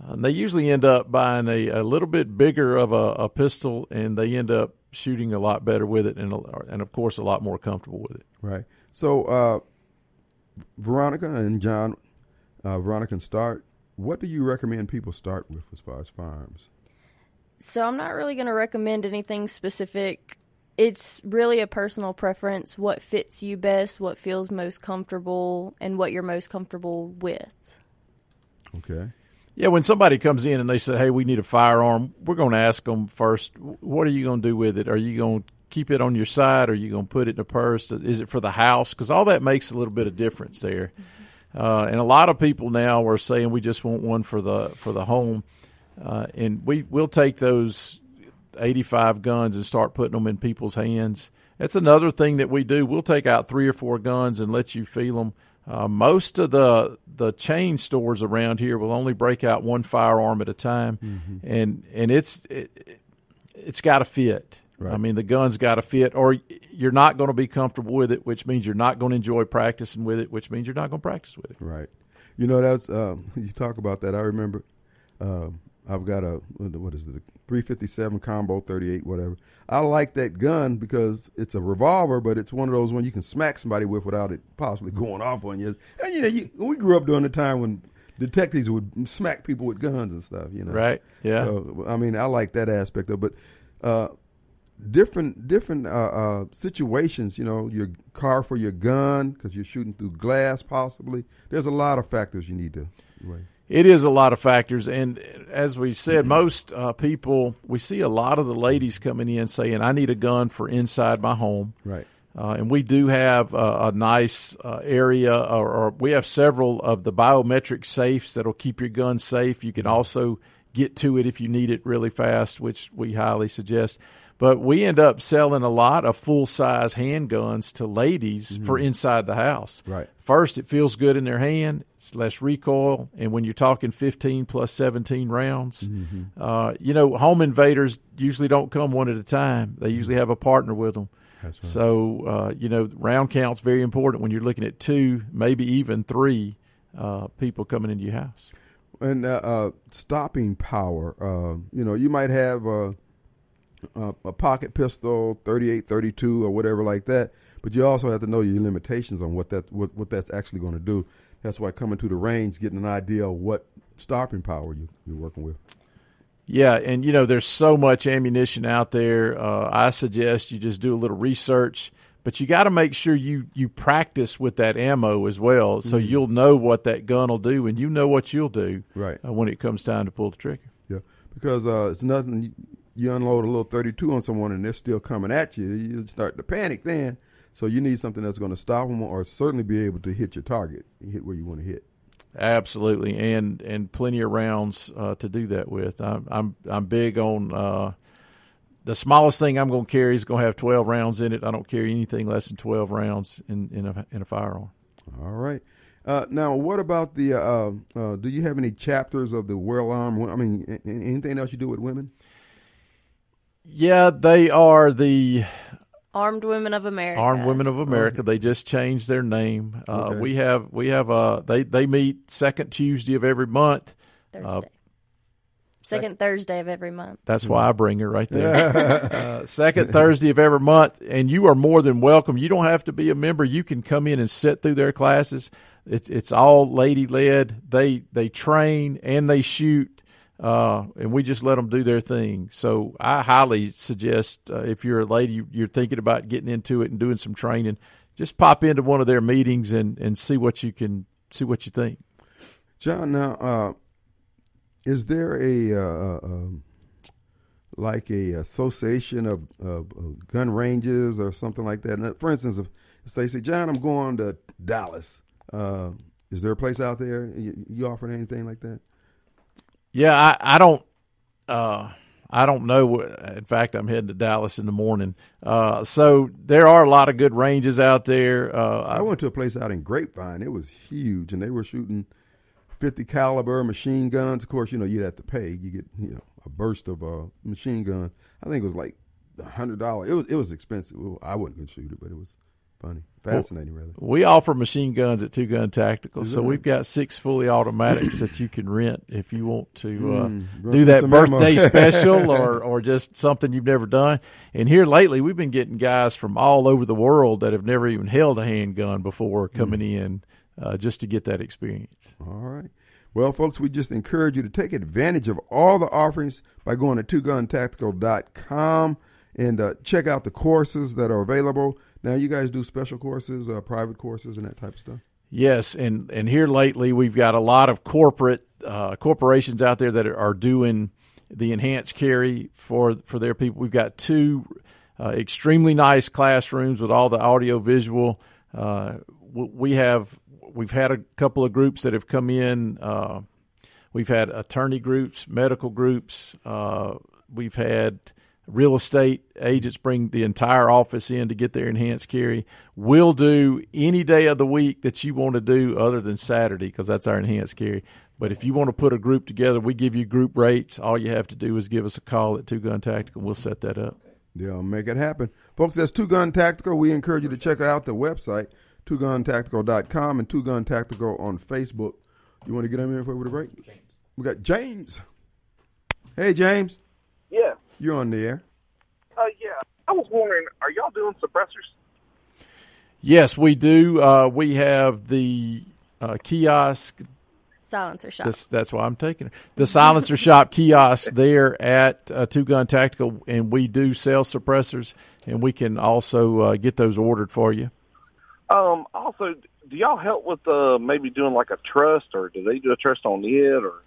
[SPEAKER 4] Uh, and they usually end up buying a, a little bit bigger of a, a pistol, and they end up shooting a lot better with it, and and of course a lot more comfortable with it.
[SPEAKER 1] Right. So, uh, Veronica and John, uh, Veronica and Start. What do you recommend people start with as far as firearms?
[SPEAKER 5] So I'm not really going to recommend anything specific. It's really a personal preference, what fits you best, what feels most comfortable, and what you're most comfortable with.
[SPEAKER 1] Okay.
[SPEAKER 4] Yeah, when somebody comes in and they say, "Hey, we need a firearm," we're going to ask them first, "What are you going to do with it? Are you going to keep it on your side? Or are you going to put it in a purse? Is it for the house? Because all that makes a little bit of difference there. Uh, and a lot of people now are saying we just want one for the for the home, uh, and we will take those 85 guns and start putting them in people's hands. That's another thing that we do. We'll take out three or four guns and let you feel them. Uh, most of the the chain stores around here will only break out one firearm at a time, and and it's it, it's got to fit.
[SPEAKER 1] Right.
[SPEAKER 4] I mean, the gun's got to fit, or you're not going to be comfortable with it, which means you're not going to enjoy practicing with it, which means you're not going to practice with it.
[SPEAKER 1] Right. You know, that's um, you talk about that. I remember um, I've got a what is it, a 357 combo 38, whatever. I like that gun because it's a revolver, but it's one of those when you can smack somebody with without it possibly going off on you. And you know, you, we grew up during the time when detectives would smack people with guns and stuff. You know,
[SPEAKER 4] Right. Yeah.
[SPEAKER 1] So, I mean, I like that aspect of, it. but uh, different different uh, uh, situations. You know, your car for your gun because you're shooting through glass, possibly. There's a lot of factors you need to weigh.
[SPEAKER 4] It is a lot of factors, and as we said, most uh, people we see a lot of the ladies coming in saying, "I need a gun for inside my home."
[SPEAKER 1] Right.
[SPEAKER 4] Uh, and we do have a, a nice uh, area, or, or we have several of the biometric safes that'll keep your gun safe. You can also get to it if you need it really fast, which we highly suggest. But we end up selling a lot of full size handguns to ladies for inside the house.
[SPEAKER 1] Right.
[SPEAKER 4] First, it feels good in their hand. It's less recoil, and when you're talking 15 plus 17 rounds, uh, you know, home invaders usually don't come one at a time. They usually have a partner with them.
[SPEAKER 1] That's right.
[SPEAKER 4] So, uh, you know, round count's very important when you're looking at two, maybe even three uh, people coming into your house.
[SPEAKER 1] And uh, uh, stopping power. Uh, you know, you might have a, a, pocket pistol, 38, 32, or whatever like that. But you also have to know your limitations on what that what, what that's actually going to do. That's why coming to the range, getting an idea of what stopping power you, you're working with.
[SPEAKER 4] Yeah, and you know, there's so much ammunition out there. Uh, I suggest you just do a little research, but you got to make sure you you practice with that ammo as well, so you'll know what that gun will do, and you know what you'll do
[SPEAKER 1] Right.
[SPEAKER 4] uh, when it comes time to pull the trigger.
[SPEAKER 1] Yeah, because uh, it's nothing. You, unload a little thirty-two on someone, and they're still coming at you. You start to panic then. So you need something that's going to stop them, or certainly be able to hit your target, hit where you want to hit.
[SPEAKER 4] Absolutely, and and plenty of rounds uh, to do that with. I'm I'm I'm big on uh, the smallest thing I'm going to carry is going to have 12 rounds in it. I don't carry anything less than 12 rounds in in a in a firearm.
[SPEAKER 1] All right. Uh, now, what about the? Uh, uh, do you have any chapters of the well armed? I mean, anything else you do with women?
[SPEAKER 4] Yeah, they are the
[SPEAKER 5] Armed Women of America.
[SPEAKER 4] Armed Women of America. They just changed their name. Uh,
[SPEAKER 1] Okay.
[SPEAKER 4] We have we have uh they they meet second Tuesday of every month.
[SPEAKER 5] Thursday. Second Thursday of every month.
[SPEAKER 4] That's why I bring her right there. uh, second Thursday of every month, and you are more than welcome. You don't have to be a member. You can come in and sit through their classes. It's it's all lady led. They they train and they shoot, uh, and we just let them do their thing. So I highly suggest uh, if you're a lady, you're thinking about getting into it and doing some training, just pop into one of their meetings and and see what you can see what you think.
[SPEAKER 1] John, now, uh, is there a uh, uh, um, like a association of, of, of gun ranges or something like that? For instance, if, if they say, John, I'm going to Dallas, uh, is there a place out there you, you offering anything like that?
[SPEAKER 4] Yeah, I, I don't. Uh, I don't know. In fact, I'm heading to Dallas in the morning. Uh, so there are a lot of good ranges out there. Uh,
[SPEAKER 1] I went to a place out in Grapevine. It was huge, and they were shooting 50 caliber machine guns. Of course, you know you'd have to pay. You get you know a burst of a machine gun. I think it was like a hundred dollars. It was it was expensive. I wouldn't shoot it, but it was funny, fascinating, really.
[SPEAKER 4] we offer machine guns at Two Gun Tactical,
[SPEAKER 1] Is
[SPEAKER 4] so we've got six fully automatics that you can rent if you want to uh,
[SPEAKER 1] Mm,
[SPEAKER 4] do that birthday special or or just something you've never done. And here lately, we've been getting guys from all over the world that have never even held a handgun before coming
[SPEAKER 1] Mm.
[SPEAKER 4] in uh, just to get that experience.
[SPEAKER 1] All right. Well, folks, we just encourage you to take advantage of all the offerings by going to twoguntactical.com and uh, check out the courses that are available. Now, you guys do special courses, uh, private courses, and that type of stuff.
[SPEAKER 4] Yes, and and here lately we've got a lot of corporate uh, corporations out there that are, doing the enhanced carry for for their people. We've got two uh, extremely nice classrooms with all the audio visual. Uh, we have we've had a couple of groups that have come in. Uh, we've had attorney groups, medical groups. Uh, we've had real estate agents bring the entire office in to get their enhanced carry. We'll do any day of the week that you want to do other than Saturday because that's our enhanced carry. But if you want to put a group together, we give you group rates. All you have to do is give us a call at Two Gun Tactical. We'll set that up.
[SPEAKER 1] They'll make it happen. Folks, that's Two Gun Tactical. We encourage you to check out the website, twoguntactical.com and Two Gun Tactical on Facebook. You want to get on in for with a break? We got James. Hey, James.
[SPEAKER 7] Yeah.
[SPEAKER 1] You're on the air.
[SPEAKER 7] Uh, yeah. I was wondering, are y'all doing suppressors?
[SPEAKER 4] Yes, we do. Uh, we have the uh, kiosk
[SPEAKER 5] Silencer shop.
[SPEAKER 4] That's, that's why I'm taking her. The silencer shop kiosk there at uh, Two Gun Tactical, and we do sell suppressors, and we can also uh, get those ordered for you.
[SPEAKER 7] Um, also, do y'all help with uh, maybe doing like a trust, or do they do a trust on it, or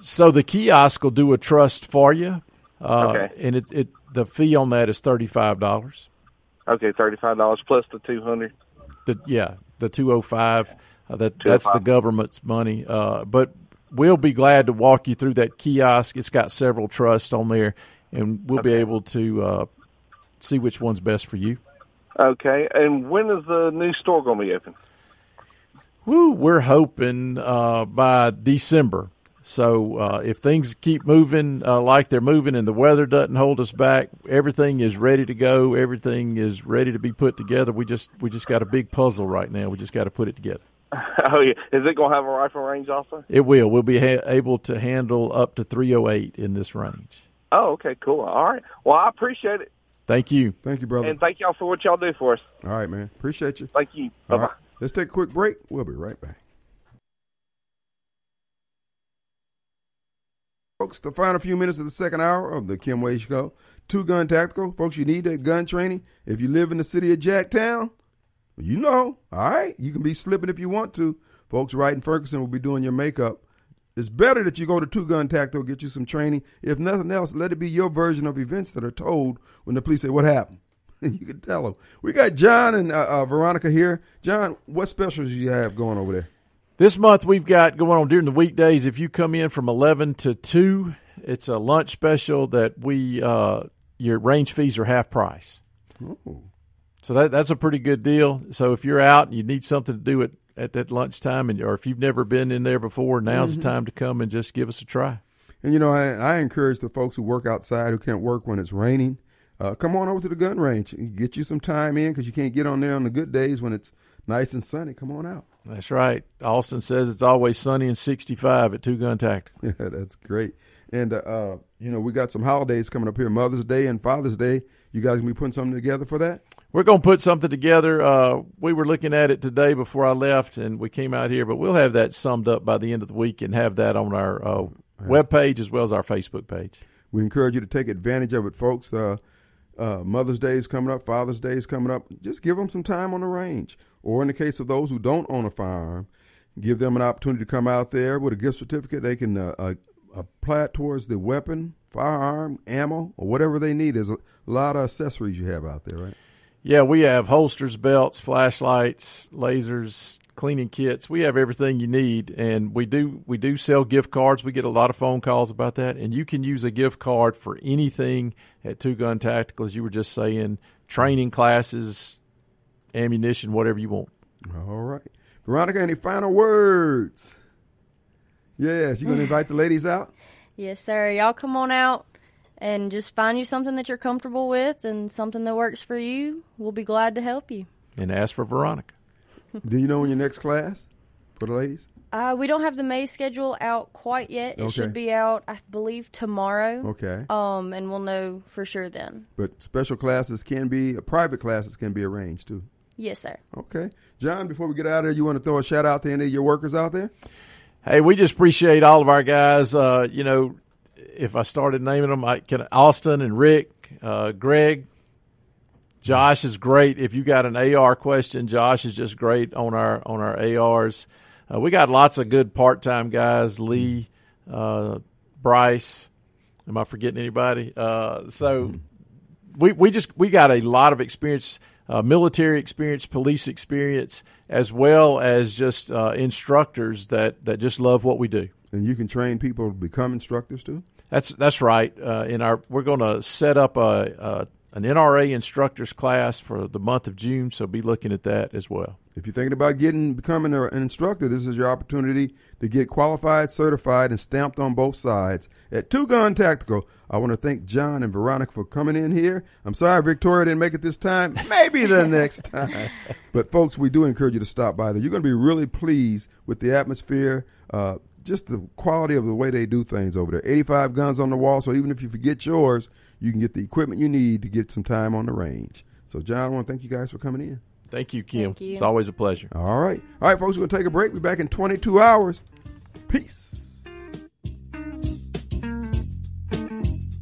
[SPEAKER 4] So the kiosk will do a trust for you, uh,
[SPEAKER 7] Okay.
[SPEAKER 4] and it, it the fee on that is thirty five dollars.
[SPEAKER 7] okay, thirty five dollars plus the two hundred?
[SPEAKER 4] The yeah, the two oh five. Uh, that that's the government's money. Uh, but we'll be glad to walk you through that kiosk. It's got several trusts on there, and we'll be able to uh, see which one's best for you.
[SPEAKER 7] Okay, and when is the new store going to be open?
[SPEAKER 4] Woo, we're hoping uh, by December. So uh, if things keep moving uh, like they're moving and the weather doesn't hold us back, everything is ready to go. Everything is ready to be put together. We just we just got a big puzzle right now. We just got to put it together.
[SPEAKER 7] oh yeah, is it going to have a rifle range also?
[SPEAKER 4] It will. We'll be ha- able to handle up to 308 in this range.
[SPEAKER 7] Oh, okay, cool. All right. Well, I appreciate it,
[SPEAKER 4] Thank you.
[SPEAKER 1] Thank you, brother.
[SPEAKER 7] and thank y'all for what y'all do for us.
[SPEAKER 1] All right, man. Appreciate you.
[SPEAKER 7] Thank you. Bye bye.
[SPEAKER 1] right. Let's take a quick break. We'll be right back. Folks, the final few minutes of the second hour of the Kim Wade Show. Two Gun Tactical. Folks, you need that gun training. If you live in the city of Jacktown, you know, all right, you can be slipping if you want to. Folks, Wright and Ferguson will be doing your makeup. It's better that you go to Two Gun Tactical, get you some training. If nothing else, let it be your version of events that are told when the police say, What happened? you can tell them. We got John and uh, uh, Veronica here. John, what specials do you have going over there?
[SPEAKER 4] This month we've got going on during the weekdays. If you come in from 11 to 2, it's a lunch special that we uh, your range fees are half price.
[SPEAKER 1] Oh,
[SPEAKER 4] So that that's a pretty good deal. So if you're out and you need something to do at, at that lunchtime, and or if you've never been in there before, now's the time to come and just give us a try.
[SPEAKER 1] And you know, I, I encourage the folks who work outside who can't work when it's raining. Uh, come on over to the gun range. Get you some time in because you can't get on there on the good days when it's nice and sunny. Come on out.
[SPEAKER 4] That's right. Austin says it's always sunny and 65 at Two Gun Tactical.
[SPEAKER 1] Yeah, that's great. And uh, uh, you know, we got some holidays coming up here: Mother's Day and Father's Day. You guys gonna be putting something together for that?
[SPEAKER 4] We're going to put something together. Uh, we were looking at it today before I left, and we came out here, but we'll have that summed up by the end of the week and have that on our uh, webpage as well as our Facebook page.
[SPEAKER 1] We encourage you to take advantage of it, folks. Uh, uh, Mother's Day is coming up, Father's Day is coming up. Just give them some time on the range. Or in the case of those who don't own a firearm, give them an opportunity to come out there with a gift certificate. They can uh, uh, apply it towards the weapon, firearm, ammo, or whatever they need. There's a lot of accessories you have out there, right?
[SPEAKER 4] Yeah, we have holsters, belts, flashlights, lasers, cleaning kits. We have everything you need, and we do we do sell gift cards. We get a lot of phone calls about that, and you can use a gift card for anything at Two Gun Tactical, as you were just saying, training classes, ammunition, whatever you want.
[SPEAKER 1] All right. Veronica, any final words? Yes, you going to invite the ladies out?
[SPEAKER 5] Yes, sir. Y'all come on out and just find you something that you're comfortable with and something that works for you. We'll be glad to help you.
[SPEAKER 4] And ask for Veronica.
[SPEAKER 1] Do you know when your next class for the ladies?
[SPEAKER 5] Uh, we don't have the May schedule out quite yet. It
[SPEAKER 1] Okay.
[SPEAKER 5] should be out, I believe, tomorrow.
[SPEAKER 1] Okay.
[SPEAKER 5] Um, and we'll know for sure then.
[SPEAKER 1] But special classes can be, uh, private classes can be arranged too.
[SPEAKER 5] Yes, sir.
[SPEAKER 1] Okay. John, before we get out of here, you want to throw a shout out to any of your workers out there?
[SPEAKER 4] Hey, we just appreciate all of our guys. Uh, you know, if I started naming them, I can Austin and Rick, uh, Greg, Josh is great. If you got an AR question, Josh is just great on our on our ARs. Uh, we got lots of good part time guys. Lee, uh, Bryce. Am I forgetting anybody? Uh, so we we just we got a lot of experience, uh, military experience, police experience, as well as just uh, instructors that that just love what we do.
[SPEAKER 1] And you can train people to become instructors too?
[SPEAKER 4] That's that's right. Uh, in our we're going to set up a, a an NRA instructors class for the month of June, so be looking at that as well.
[SPEAKER 1] If you're thinking about getting becoming an instructor, this is your opportunity to get qualified, certified, and stamped on both sides at Two Gun Tactical. I want to thank John and Veronica for coming in here. I'm sorry Victoria didn't make it this time. Maybe the next time. But folks, we do encourage you to stop by there. You're going to be really pleased with the atmosphere, uh, just the quality of the way they do things over there. 85 guns on the wall, so even if you forget yours, you can get the equipment you need to get some time on the range. So, John, I want to thank you guys for coming in.
[SPEAKER 4] Thank you, Kim.
[SPEAKER 5] Thank you.
[SPEAKER 4] It's always a pleasure.
[SPEAKER 1] All right. All right, folks, we're going to take a break. We're back in 22 hours. Peace.